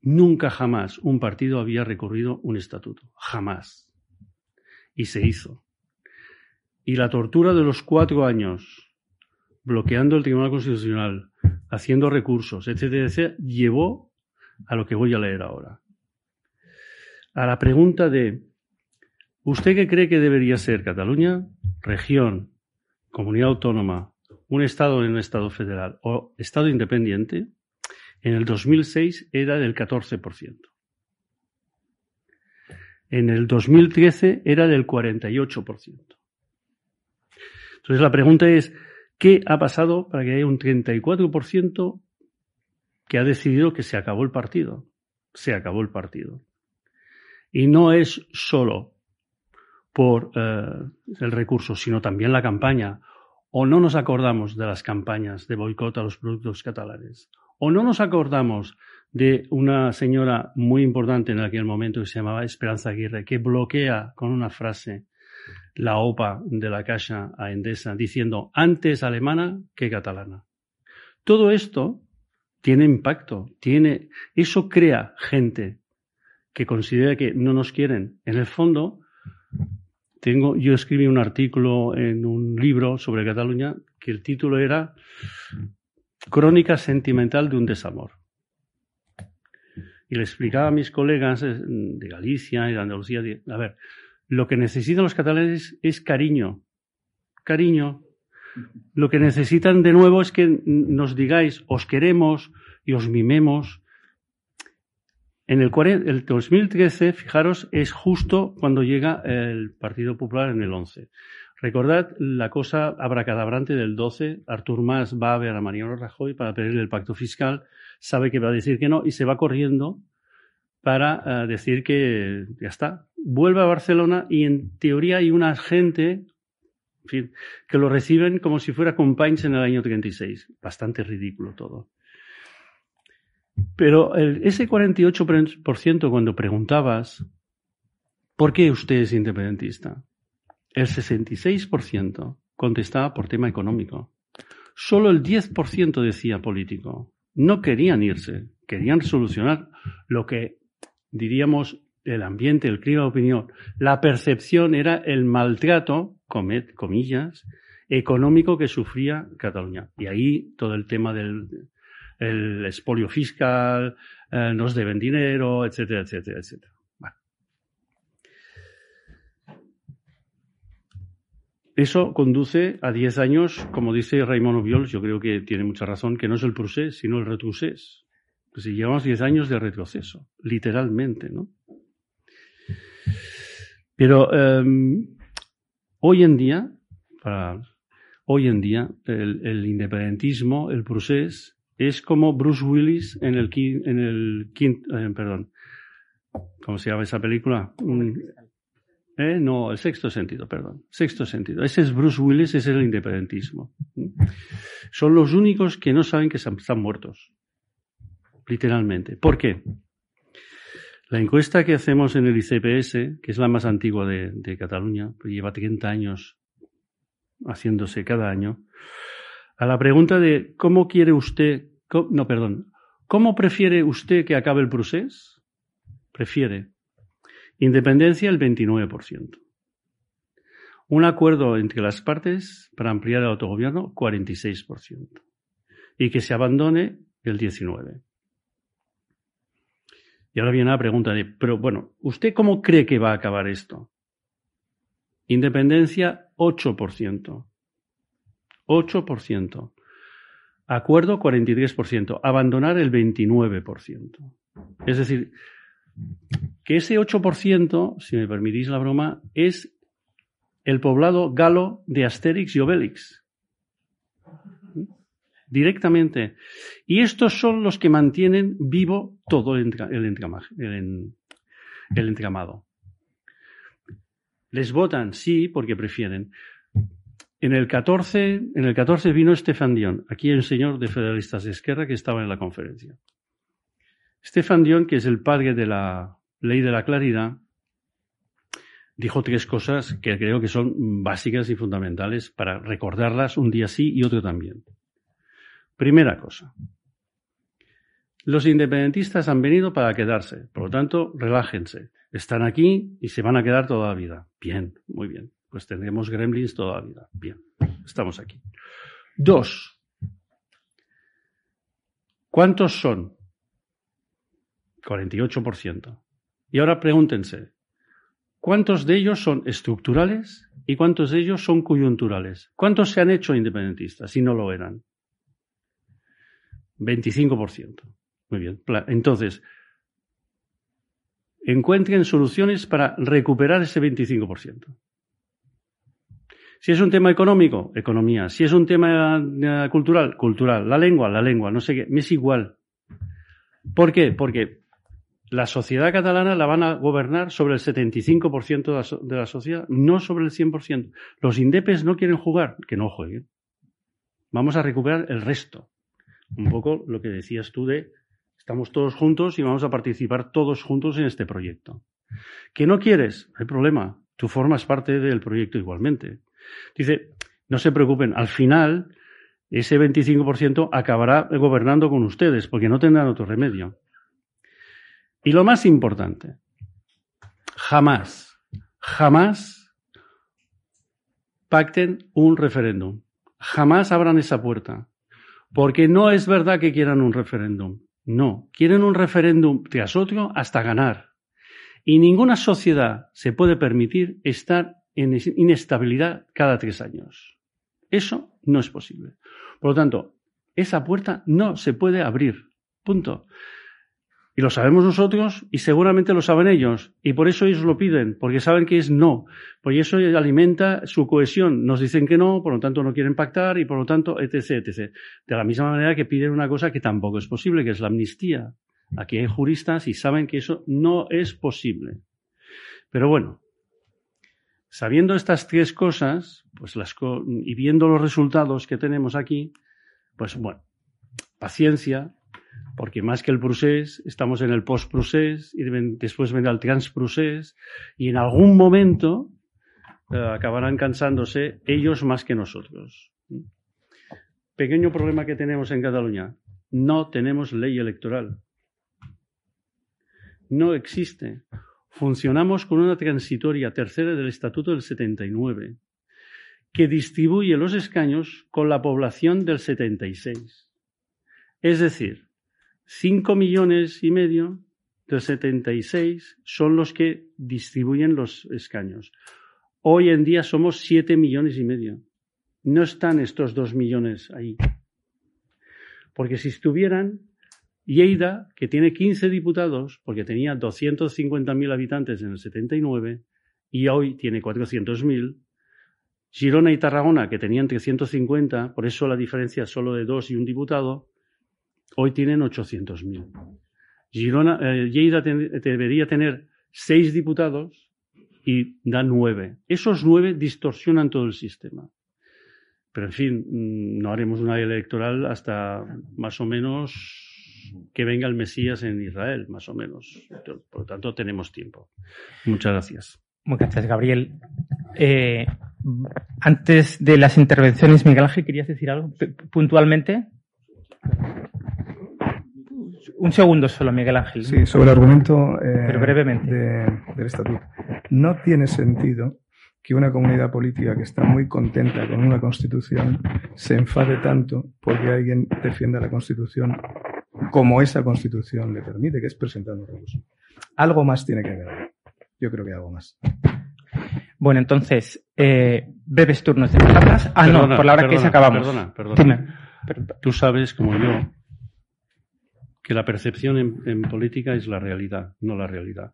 Speaker 4: Nunca jamás un partido había recurrido un estatuto, jamás. Y se hizo y la tortura de los cuatro años, bloqueando el Tribunal Constitucional, haciendo recursos, etcétera, etcétera, llevó a lo que voy a leer ahora. A la pregunta de, ¿usted qué cree que debería ser Cataluña? Región, comunidad autónoma, un Estado en un Estado federal o Estado independiente, en el 2006 era del 14%. En el 2013 era del 48%. Entonces la pregunta es, ¿qué ha pasado para que haya un 34% que ha decidido que se acabó el partido? Se acabó el partido. Y no es solo por eh, el recurso, sino también la campaña. O no nos acordamos de las campañas de boicot a los productos catalanes. O no nos acordamos de una señora muy importante en aquel momento que se llamaba Esperanza Aguirre, que bloquea con una frase la OPA de la Caixa a Endesa diciendo antes alemana que catalana. Todo esto tiene impacto, tiene, eso crea gente que considera que no nos quieren. En el fondo, tengo, yo escribí un artículo en un libro sobre Cataluña que el título era Crónica sentimental de un desamor. Y le explicaba a mis colegas de Galicia y de Andalucía, a ver, lo que necesitan los catalanes es cariño. Cariño. Lo que necesitan de nuevo es que nos digáis, os queremos y os mimemos. En el, el 2013, fijaros, es justo cuando llega el Partido Popular en el 11. Recordad la cosa abracadabrante del 12. Artur Mas va a ver a Mariano Rajoy para pedirle el pacto fiscal, sabe que va a decir que no y se va corriendo para uh, decir que ya está. Vuelve a Barcelona y en teoría hay una gente que lo reciben como si fuera Companys en el año 36. Bastante ridículo todo. Pero el, ese 48% cuando preguntabas, ¿por qué usted es independentista? El 66% contestaba por tema económico. Solo el 10% decía político. no querían irse, querían solucionar lo que diríamos el ambiente, el clima de opinión. La percepción era el maltrato, comillas, económico que sufría Cataluña. Y ahí todo el tema del el expolio fiscal, eh, nos deben dinero, etcétera, etcétera, etcétera. Eso conduce a 10 años, como dice Raymond Obiols, yo creo que tiene mucha razón, que no es el procés, sino el retrocés. Pues si llevamos 10 años de retroceso, literalmente, ¿no? Pero em, hoy en día, para, hoy en día, el, independentismo, el procés, es como Bruce Willis en el, en el quinto, eh, perdón, ¿cómo se llama esa película? ¿Eh? No, el sexto sentido, perdón. Sexto sentido. Ese es Bruce Willis, ese es el independentismo. Son los únicos que no saben que están muertos. Literalmente. ¿Por qué? La encuesta que hacemos en el ICPS, que es la más antigua de, Cataluña, pues lleva 30 años haciéndose cada año, a la pregunta de ¿cómo quiere usted, no, perdón, ¿cómo prefiere usted que acabe el procés? Prefiere Independencia el 29%. Un acuerdo entre las partes para ampliar el autogobierno 46%. Y que se abandone el 19%. Y ahora viene la pregunta de, pero bueno, ¿usted cómo cree que va a acabar esto? Independencia 8%. 8%. Acuerdo 43%. Abandonar el 29%. Es decir, que ese 8%, si me permitís la broma, es el poblado galo de Asterix y Obelix. Directamente. Y estos son los que mantienen vivo todo el, entramado. Les votan, sí, porque prefieren. En el 14, en el 14 vino Estefan Dion, aquí un señor de Federalistas de Esquerra que estaba en la conferencia. Stefan Dion, que es el padre de la ley de la claridad, dijo tres cosas que creo que son básicas y fundamentales para recordarlas un día sí y otro también. Primera cosa. Los independentistas han venido para quedarse, por lo tanto, relájense. Están aquí y se van a quedar toda la vida. Bien, muy bien. Pues tendremos gremlins toda la vida. Bien, estamos aquí. Dos. ¿Cuántos son? 48%. Y ahora pregúntense, ¿cuántos de ellos son estructurales y cuántos de ellos son coyunturales? ¿Cuántos se han hecho independentistas si no lo eran? 25%. Muy bien. Entonces, encuentren soluciones para recuperar ese 25%. Si es un tema económico, economía. Si es un tema eh, cultural, cultural. La lengua, la lengua. No sé qué. Me es igual. ¿Por qué? Porque la sociedad catalana la van a gobernar sobre el 75% de la, sociedad, no sobre el 100%. Los indepes no quieren jugar, que no jueguen. Vamos a recuperar el resto. Un poco lo que decías tú de estamos todos juntos y vamos a participar todos juntos en este proyecto. ¿Que no quieres? No hay problema. Tú formas parte del proyecto igualmente. Dice, no se preocupen, al final ese 25% acabará gobernando con ustedes porque no tendrán otro remedio. Y lo más importante, jamás, jamás pacten un referéndum. Jamás abran esa puerta. Porque no es verdad que quieran un referéndum. No, quieren un referéndum tras otro hasta ganar. Y ninguna sociedad se puede permitir estar en inestabilidad cada tres años. Eso no es posible. Por lo tanto, esa puerta no se puede abrir. Punto. Y lo sabemos nosotros y seguramente lo saben ellos. Y por eso ellos lo piden, porque saben que es no. Por eso alimenta su cohesión. Nos dicen que no, por lo tanto no quieren pactar y por lo tanto, etc, etc. De la misma manera que piden una cosa que tampoco es posible, que es la amnistía. Aquí hay juristas y saben que eso no es posible. Pero bueno, sabiendo estas tres cosas, pues las y viendo los resultados que tenemos aquí, pues bueno, paciencia, porque más que el procés, estamos en el post-procés y después vendrá el trans-procés y en algún momento eh, acabarán cansándose ellos más que nosotros. Pequeño problema que tenemos en Cataluña. no tenemos ley electoral. No existe. Funcionamos con una transitoria tercera del Estatuto del 79, que distribuye los escaños con la población del 76. Es decir, 5 millones y medio del 76 son los que distribuyen los escaños. Hoy en día somos 7 millones y medio. No están estos 2 millones ahí. Porque si estuvieran, Lleida, que tiene 15 diputados, porque tenía 250.000 habitantes en el 79 y hoy tiene 400.000, Girona y Tarragona, que tenían 350, por eso la diferencia es solo de dos y un diputado, hoy tienen 800.000. Girona, eh, Lleida debería tener seis diputados y da nueve. Esos nueve distorsionan todo el sistema. Pero en fin, mm, no haremos una electoral hasta más o menos que venga el Mesías en Israel, más o menos. Por lo tanto, tenemos tiempo. Muchas gracias.
Speaker 1: Muchas gracias, Gabriel. Eh, antes de las intervenciones, Miguel Ángel, ¿querías decir algo puntualmente? Un segundo solo, Miguel Ángel.
Speaker 3: Sí, sobre el argumento eh,
Speaker 1: Pero brevemente.
Speaker 3: del estatuto. No tiene sentido que una comunidad política que está muy contenta con una constitución se enfade tanto porque alguien defienda la constitución como esa constitución le permite, que es presentar un recurso. Algo más tiene que haber. Yo creo que algo más.
Speaker 1: Bueno, entonces, eh, breves turnos de palabras. Ah, no, por la hora que se acabamos.
Speaker 4: Perdona, perdona. Tú sabes, como yo, que la percepción en, política es la realidad, no la realidad.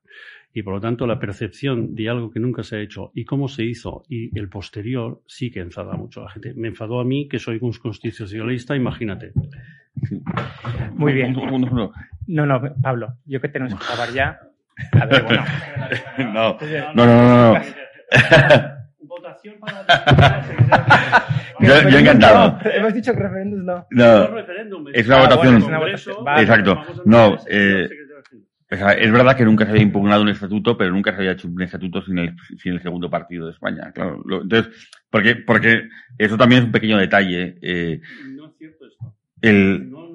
Speaker 4: Y por lo tanto, la percepción de algo que nunca se ha hecho y cómo se hizo y el posterior sí que enfada mucho a la gente. Me enfadó a mí, que soy un constitucionalista, imagínate.
Speaker 1: Muy bien. No, no, Pablo, yo que tenemos que acabar ya. A ver, bueno. [laughs]
Speaker 2: no, no, no, no. [laughs] [laughs]
Speaker 4: Votación para
Speaker 2: yo, yo, encantado.
Speaker 1: hemos dicho que referéndum no.
Speaker 2: No, es una votación. Exacto. No, eh, es verdad que nunca se había impugnado un estatuto, pero nunca se había hecho un estatuto sin el, sin el segundo partido de España. Claro. entonces, porque, porque eso también es un pequeño detalle.
Speaker 4: Eh, no es cierto esto. El, no, no es.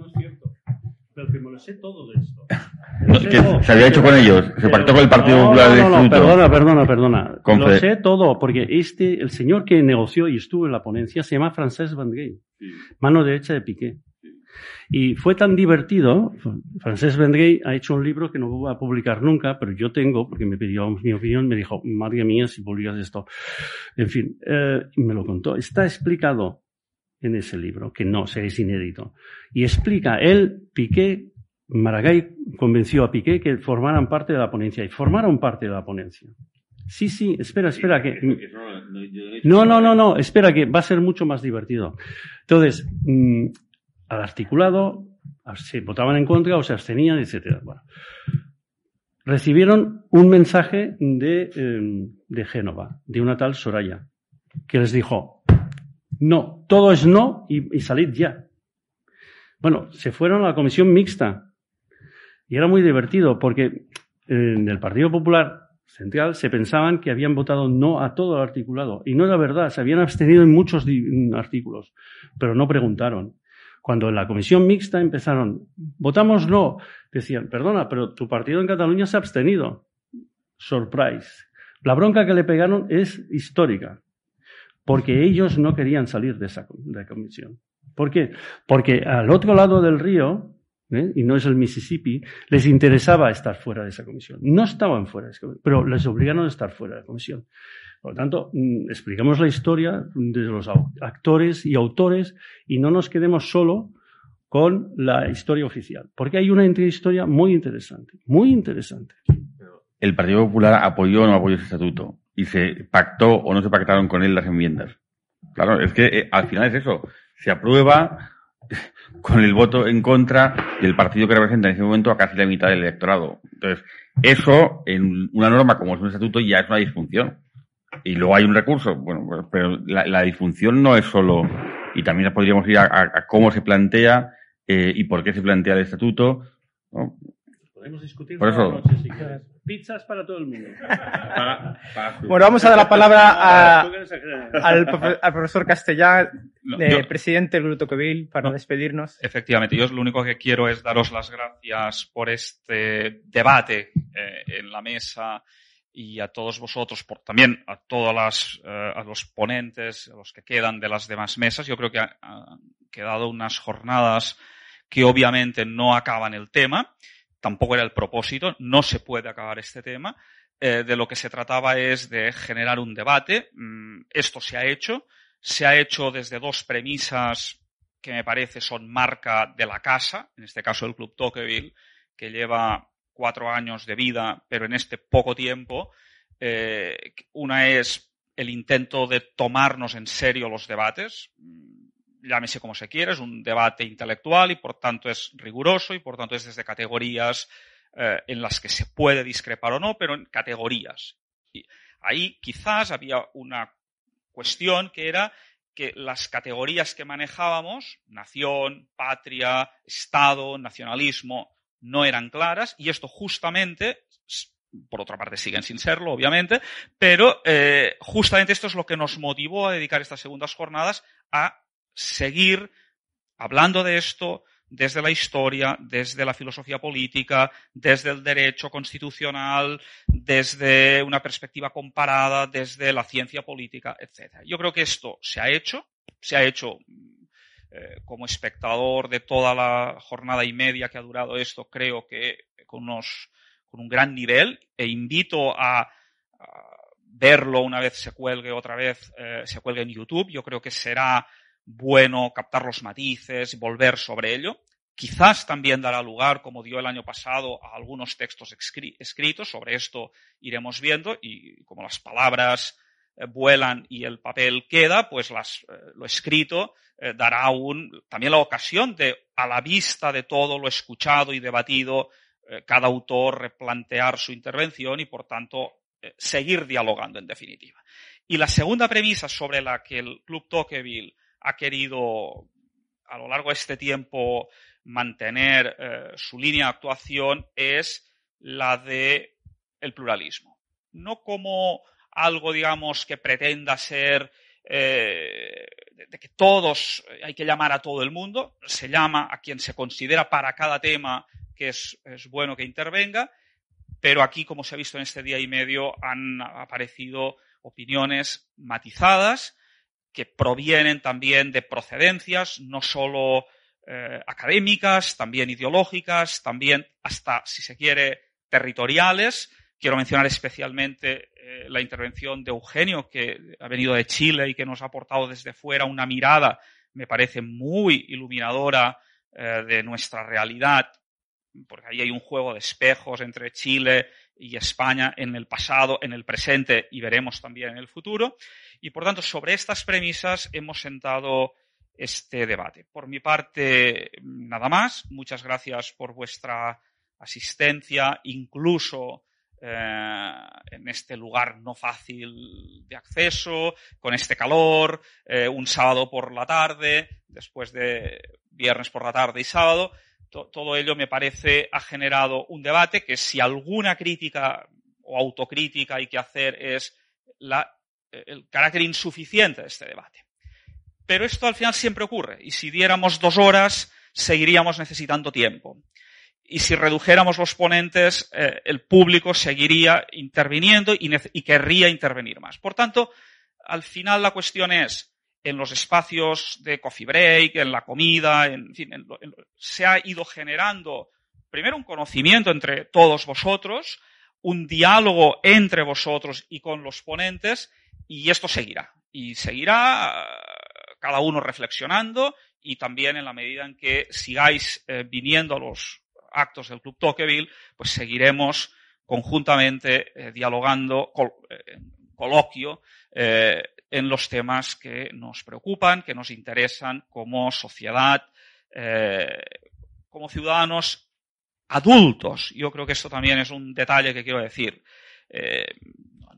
Speaker 4: Pero que me lo sé todo de esto. [laughs]
Speaker 2: se había hecho con ellos, se pactó con el Partido Popular
Speaker 4: no, no, no, perdona, perdona, perdona. Lo sé todo, porque este, el señor que negoció y estuvo en la ponencia se llama Francesc Vendrell, mano derecha de Piqué. Y fue tan divertido, Francesc Vendrell ha hecho un libro que no voy a publicar nunca, pero yo tengo, porque me pidió mi opinión, me dijo, madre mía, si publicas esto. En fin, eh, me lo contó. Está explicado en ese libro, que no, es inédito. Y explica, él, Piqué, Maragall convenció a Piqué que formaran parte de la ponencia y formaron parte de la ponencia. Sí, sí, espera, espera que... No, no, no, no, espera que va a ser mucho más divertido. Entonces, mm, al articulado, se votaban en contra o se abstenían, etcétera. Bueno, recibieron un mensaje de, em, de Génova, de una tal Soraya, que les dijo, no, todo es no y, salid ya. Bueno, se fueron a la comisión mixta y era muy divertido porque en el Partido Popular Central se pensaban que habían votado no a todo el articulado. Y no era verdad, se habían abstenido en muchos artículos, pero no preguntaron. Cuando en la comisión mixta empezaron, votamos no, decían, perdona, pero tu partido en Cataluña se ha abstenido. Surprise. La bronca que le pegaron es histórica, porque ellos no querían salir de esa de comisión. ¿Por qué? Porque al otro lado del río, ¿eh? y no es el Mississippi, les interesaba estar fuera de esa comisión. No estaban fuera de esa comisión, pero les obligaron a estar fuera de la comisión. Por lo tanto, mm, explicamos la historia de los actores y autores y no nos quedemos solo con la historia oficial, porque hay una historia muy interesante, muy interesante.
Speaker 2: El Partido Popular apoyó o no apoyó ese estatuto y se pactó o no se pactaron con él las enmiendas. Claro, es que eh, al final es eso. Se aprueba [laughs] con el voto en contra del partido que representa en ese momento a casi la mitad del electorado. Entonces, eso en una norma como es un estatuto ya es una disfunción. Y luego hay un recurso, bueno, pues, pero la, disfunción no es solo, y también podríamos ir a, cómo se plantea eh, y por qué se plantea el estatuto.
Speaker 4: Podemos discutir
Speaker 2: Por eso-
Speaker 4: noche si. Pizzas para todo el mundo.
Speaker 2: Para- para-
Speaker 1: Bueno, vamos a dar la palabra a- al, profe- al profesor Castellán,
Speaker 5: No,
Speaker 1: eh,
Speaker 5: yo-
Speaker 1: presidente del Grupo Tocqueville, para
Speaker 5: No.
Speaker 1: despedirnos.
Speaker 5: Efectivamente, yo lo único que quiero es daros las gracias por este debate eh, en la mesa y a todos vosotros, por, también a todas las, eh, a los ponentes, a los que quedan de las demás mesas. Yo creo que ha- han quedado unas jornadas que obviamente no acaban el tema, tampoco era el propósito, no se puede acabar este tema. Eh, de lo que se trataba es de generar un debate. Mm, esto se ha hecho. Se ha hecho desde dos premisas que me parece son marca de la casa, en este caso el Club Tocqueville, que lleva cuatro años de vida, pero en este poco tiempo. Eh, una es el intento de tomarnos en serio los debates, mm, llámese como se quiera, es un debate intelectual y por tanto es riguroso y por tanto es desde categorías eh, en las que se puede discrepar o no, pero en categorías. Y ahí quizás había una cuestión que era que las categorías que manejábamos, nación, patria, Estado, nacionalismo, no eran claras y esto justamente, por otra parte siguen sin serlo, obviamente, pero eh, justamente esto es lo que nos motivó a dedicar estas segundas jornadas a seguir hablando de esto desde la historia, desde la filosofía política, desde el derecho constitucional, desde una perspectiva comparada, desde la ciencia política, etc. Yo creo que esto se ha hecho, se ha hecho eh, como espectador de toda la jornada y media que ha durado esto, creo que con, unos, con un gran nivel e invito a, verlo una vez se cuelgue otra vez, eh, se cuelgue en YouTube. Yo creo que será bueno captar los matices y volver sobre ello. Quizás también dará lugar, como dio el año pasado, a algunos textos escri- escritos. Sobre esto iremos viendo y como las palabras eh, vuelan y el papel queda, pues las, eh, lo escrito eh, dará aún también la ocasión de, a la vista de todo lo escuchado y debatido, cada autor replantear su intervención y, por tanto, seguir dialogando en definitiva. Y la segunda premisa sobre la que el Club Tocqueville ha querido a lo largo de este tiempo mantener eh, su línea de actuación es la de el pluralismo. No como algo, digamos, que pretenda ser eh, de, que todos, hay que llamar a todo el mundo, se llama a quien se considera para cada tema que es, es bueno que intervenga, pero aquí, como se ha visto en este día y medio, han aparecido opiniones matizadas que provienen también de procedencias, no solo eh, académicas, también ideológicas, también hasta, si se quiere, territoriales. Quiero mencionar especialmente eh, la intervención de Eugenio, que ha venido de Chile y que nos ha aportado desde fuera una mirada, me parece muy iluminadora eh, de nuestra realidad, porque ahí hay un juego de espejos entre Chile y España en el pasado, en el presente y veremos también en el futuro. Y por tanto, sobre estas premisas hemos sentado este debate. Por mi parte, nada más. Muchas gracias por vuestra asistencia, incluso eh, en este lugar no fácil de acceso, con este calor, eh, un sábado por la tarde, después de viernes por la tarde y sábado. To- todo ello me parece ha generado un debate que si alguna crítica o autocrítica hay que hacer es el carácter insuficiente de este debate. Pero esto al final siempre ocurre y si diéramos dos horas seguiríamos necesitando tiempo. Y si redujéramos los ponentes, eh, el público seguiría interviniendo y querría intervenir más. Por tanto, al final la cuestión es, en los espacios de coffee break, en la comida, en, fin, en lo- se ha ido generando primero un conocimiento entre todos vosotros, un diálogo entre vosotros y con los ponentes, y esto seguirá. Y seguirá eh, cada uno reflexionando y también en la medida en que sigáis eh, viniendo a los actos del Club Tocqueville, pues seguiremos conjuntamente eh, dialogando, col- coloquio, en los temas que nos preocupan, que nos interesan como sociedad, eh, como ciudadanos adultos. Yo creo que esto también es un detalle que quiero decir. Eh,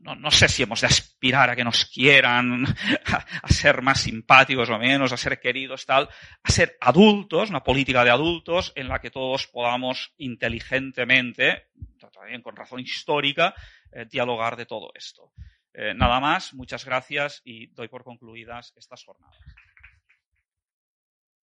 Speaker 5: no, sé si hemos de aspirar a que nos quieran, [laughs] a, ser más simpáticos o menos, a ser queridos, tal, a ser adultos, una política de adultos en la que todos podamos inteligentemente, también con razón histórica, eh, dialogar de todo esto. Eh, nada más, muchas gracias y doy por concluidas estas jornadas.